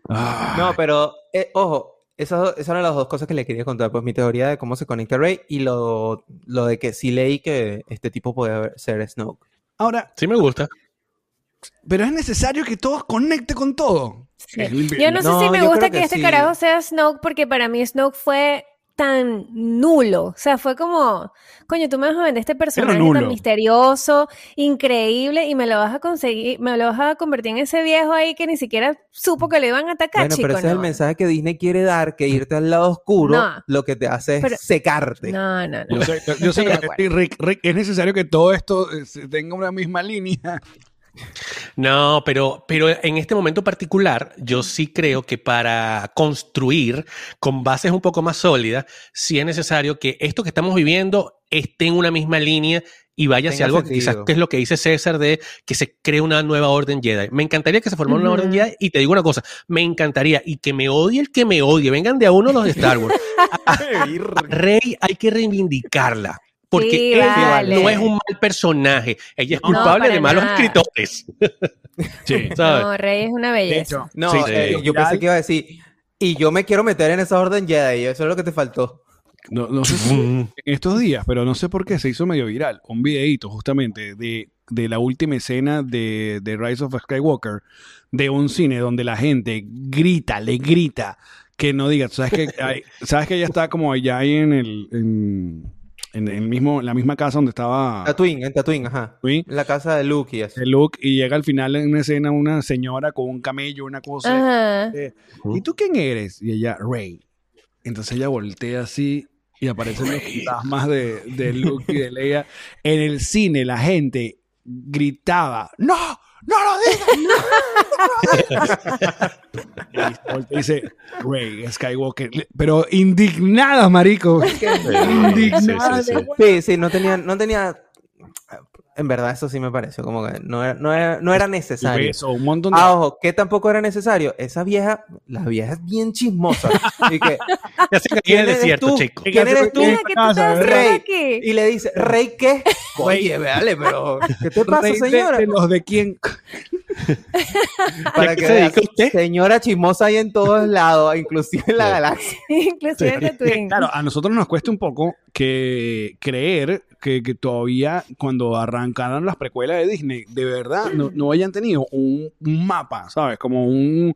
Ah. No, pero, eh, ojo, Esas, esas eran las dos cosas que le quería contar. Pues mi teoría de cómo se conecta Rey y lo, lo de que sí leí que este tipo puede ser Snoke. Ahora, Sí me gusta. pero es necesario que todo conecte con todo. Sí. Yo no sé No, si me gusta que, que este sí. carajo sea Snoke porque para mí Snoke fue tan nulo. O sea, fue como, coño, tú me vas a vender este personaje tan misterioso, increíble, y me lo vas a conseguir, me lo vas a convertir en ese viejo ahí que ni siquiera supo que lo iban a atacar, Bueno, chico. pero ese es el mensaje que Disney quiere dar, que irte al lado oscuro No. lo que te hace es secarte. No, no, no. Yo sé, yo sé que. Rick, Rick, es necesario que todo esto eh, tenga una misma línea. No, pero, pero en este momento particular, yo sí creo que para construir con bases un poco más sólidas, sí es necesario que esto que estamos viviendo esté en una misma línea y vaya hacia algo que quizás que es lo que dice César de que se cree una nueva orden Jedi. Me encantaría que se formara una orden Jedi y te digo una cosa, me encantaría y que me odie el que me odie, vengan de a uno los de Star Wars. Rey hay que reivindicarla. Porque Sí, ella vale. no es un mal personaje, ella es No, culpable para de malos nada. escritores. Sí. ¿sabes? No, Rey es una belleza. hecho, No, sí, eh, yo pensé que iba a decir, y yo me quiero meter en esa orden Jedi, eso es lo que te faltó. No, no sé si en estos días, pero no sé por qué se hizo medio viral un videíto justamente de, de la última escena de, de Rise of Skywalker de un cine donde la gente grita, le grita que no diga, sabes que hay- sabes que ella está como allá ahí en el en, en el mismo la misma casa donde estaba Tatooine, en Tatooine, ajá. Tatooine, La casa de Luke y eso. de Luke y llega al final en una escena una señora con un camello, una cosa. Ajá. eh, ¿Y tú quién eres? Y ella, Rey. Entonces ella voltea así y aparecen los fantasmas de, de Luke y de Leia. En el cine la gente gritaba, ¡No! ¡No lo digas! voltea y dice, Rey Skywalker. Pero indignada, marico. indignada. sí, sí, sí. Sí, sí, no tenía, no tenía. En verdad, eso sí me pareció como que no era, no era, no era necesario. eso, un montón de... Ah, ojo, que tampoco era necesario. Esa vieja, la vieja es bien chismosa. Y que, Ya caía en ¿Quién eres desierto, tú? chico. ¿Quién eres tú? Mira, ¿qué tú Rey. aquí? Y le dice, ¿Rey qué? Oye, véale, pero ¿qué te pasa, Rey de- señora? de los de quién. Para ¿A qué que se veas, dedica usted? señora chismosa hay en todos lados, inclusive en la galaxia. Inclusive en Tatooine. Claro, a nosotros nos cuesta un poco que creer que, que todavía cuando arrancaron las precuelas de Disney, de verdad no, no hayan tenido un, un mapa, ¿sabes? Como un,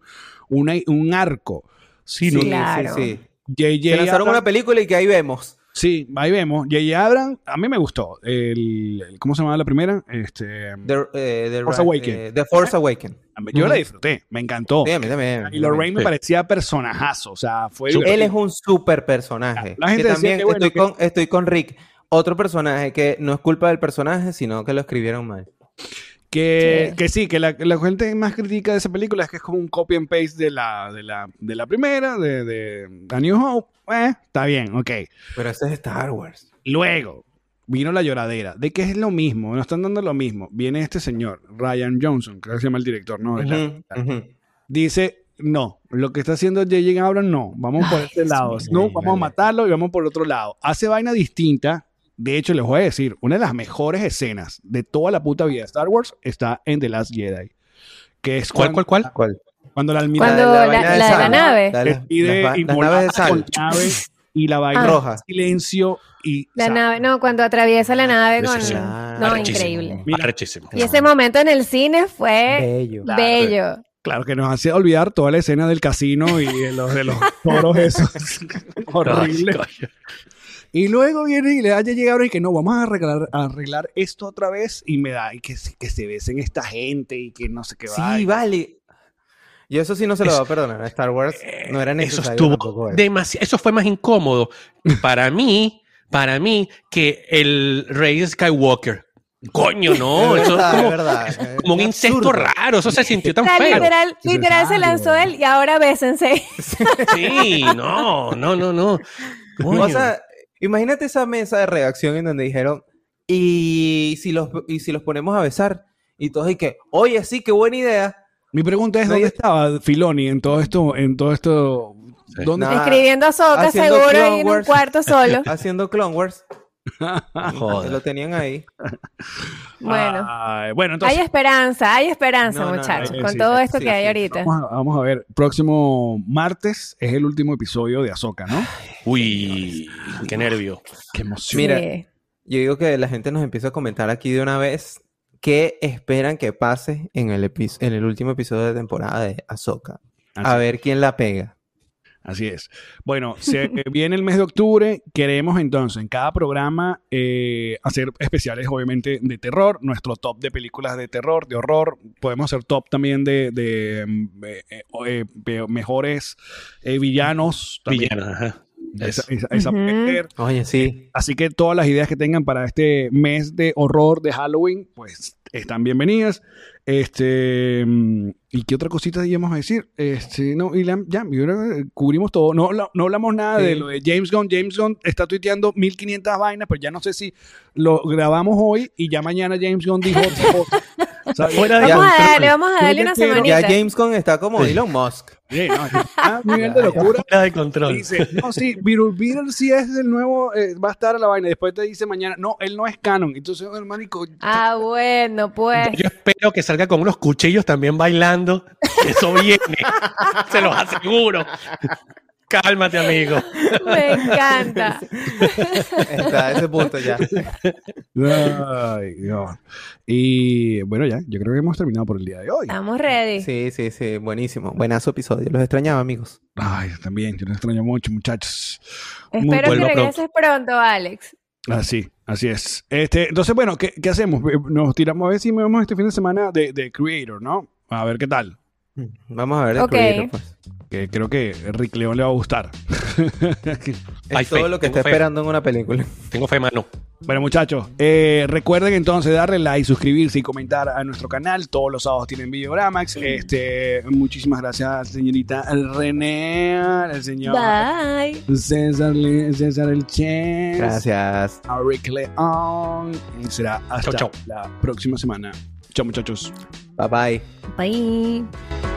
una- un arco. Sí, no, Claro. sí, sí. Lanzaron Abrams- una película y que ahí vemos. Sí, ahí vemos. J.J. Abrams, a mí me gustó. El, el- ¿Cómo se llamaba la primera? Este, The, eh, The Force Awaken. eh, The Force Awaken. yo la disfruté, me encantó. Sí, a mí también. Y Lorraine me parecía personajazo, o sea, fue... Él es un súper personaje. La gente que decía también que bueno, estoy, que- con, estoy con Rick. Otro personaje que no es culpa del personaje, sino que lo escribieron mal. Que Sí. que sí, que la, la gente más crítica de esa película es que es como un copy and paste de la, de la, de la primera, de, de A New Hope. Eh, está bien, ok. Pero ese es Star Wars. Luego vino la lloradera de que es lo mismo, nos están dando lo mismo. Viene este señor, Ryan Johnson, creo que se llama el director, ¿no? La-. Dice, no, lo que está haciendo J.J. Abrams, no, vamos por Ay, este lado. No, vamos a matarlo y vamos por otro lado. Hace vaina distinta. De hecho, les voy a decir, una de las mejores escenas de toda la puta vida de Star Wars está en The Last Jedi. Que es ¿Cuál, cuando, cuál, cuál? ¿Cuál? cuando el almirante Cuando la- vaina la de la nave. La- pide las, las naves de sal. con llave y la vaina Ah. Roja. silencio y La sal. nave, no, cuando atraviesa la nave con... No, Arrechísimo. increíble. Mira. Arrechísimo. Y ese momento en el cine fue Bello. Claro. bello. Claro que nos hace olvidar toda la escena del casino y de los, de los toros esos. Horrible. Y luego viene y le da llega ahora y que no, vamos a arreglar, a arreglar esto otra vez y me da y que, se- que se besen esta gente y que no sé qué va. Sí, vale. Y eso sí no se lo va a perdonar. Star Wars no era Eso necesario estuvo tampoco eso. demasiado. Eso fue más incómodo para mí, para mí, que el Rey Skywalker. Coño, no. Es Eso verdad, es como, es verdad. es como un Es incesto raro. Eso se sintió O tan sea, feo. literal, literal se lanzó él y ahora bésense. Sí, no, no, no, no. Coño. O sea, imagínate esa mesa de redacción en donde dijeron, y si los, y si los ponemos a besar, y todos y que, oye, sí, qué buena idea. Mi pregunta es dónde estaba Filoni en todo esto, en todo esto. Sí. ¿Dónde Nah. Escribiendo a Soca seguro ahí en un cuarto solo. Haciendo Clone Wars. Joder. Lo tenían ahí. Bueno. Ay, bueno, entonces. hay esperanza, hay esperanza, No, no, no, muchachos, eh, con sí, todo esto sí, que hay ahorita. Vamos a, vamos a ver, próximo martes es el último episodio de Azoka, ¿no? Uy, qué nervio. Qué emoción. Mira, Sí. Yo digo que la gente nos empieza a comentar aquí de una vez qué esperan que pase en el, epi- en el último episodio de temporada de Ahsoka. A ver quién la pega. Así es. Bueno, se viene el mes de octubre. Queremos entonces en cada programa eh, hacer especiales, obviamente, de terror. Nuestro top de películas de terror, de horror. Podemos hacer top también de, de, mm, eh, eh, mejores eh, villanos. También. Villano, ajá. Esa, esa- esa puede ser. Oye, sí. Así que todas las ideas que tengan para este mes de horror de Halloween, pues están bienvenidas. Este, mm, ¿y qué otra cosita íbamos a decir? Este, no, y la- ya, que cubrimos todo. No, no hablamos nada Sí. de lo de James Gunn. James Gunn está tuiteando 1500 vainas, pero ya no sé si lo grabamos hoy y ya mañana James Gunn dijo Vamos a darle, vamos a darle una semanita. Ya James Gunn está como Sí. Elon Musk. Sí, no, a nivel de locura. Fuera de control. Dice, no, sí, Beetle Beetle sí es el nuevo, eh, va a estar a la vaina. Después te dice mañana, no, él no es canon. Entonces, hermanico, Ah, bueno, pues. Yo espero que salga con unos cuchillos también bailando. Eso viene. Se los aseguro. Cálmate, amigo. Me encanta. Está a ese punto ya. Ay, Dios. Y bueno, ya, yo creo que hemos terminado por el día de hoy. Estamos ready. Sí, sí, sí. Buenísimo. Buenazo episodio. Los extrañaba, amigos. Ay, también, yo les extraño mucho, muchachos. Muy Espero que pronto. regreses pronto, Alex. Así, así es. Este, entonces, bueno, ¿qué, qué hacemos? Nos tiramos a ver si movemos este fin de semana de, de Creator, ¿no? A ver qué tal. Vamos a ver el Ok. Creator, pues. Que creo que Rick León le va a gustar. Es Hay todo fe, lo que tengo está fe. esperando en una película. Tengo fe, mano. Bueno, muchachos, eh, recuerden entonces darle like, suscribirse y comentar a nuestro canal. Todos los sábados tienen Videogramax. Este, muchísimas gracias, señorita René, al señor Bye. César, Le- César El Chen, Gracias. a Rick León. Y será hasta Chau, chau. la próxima semana. Chao, muchachos. Bye bye. Bye.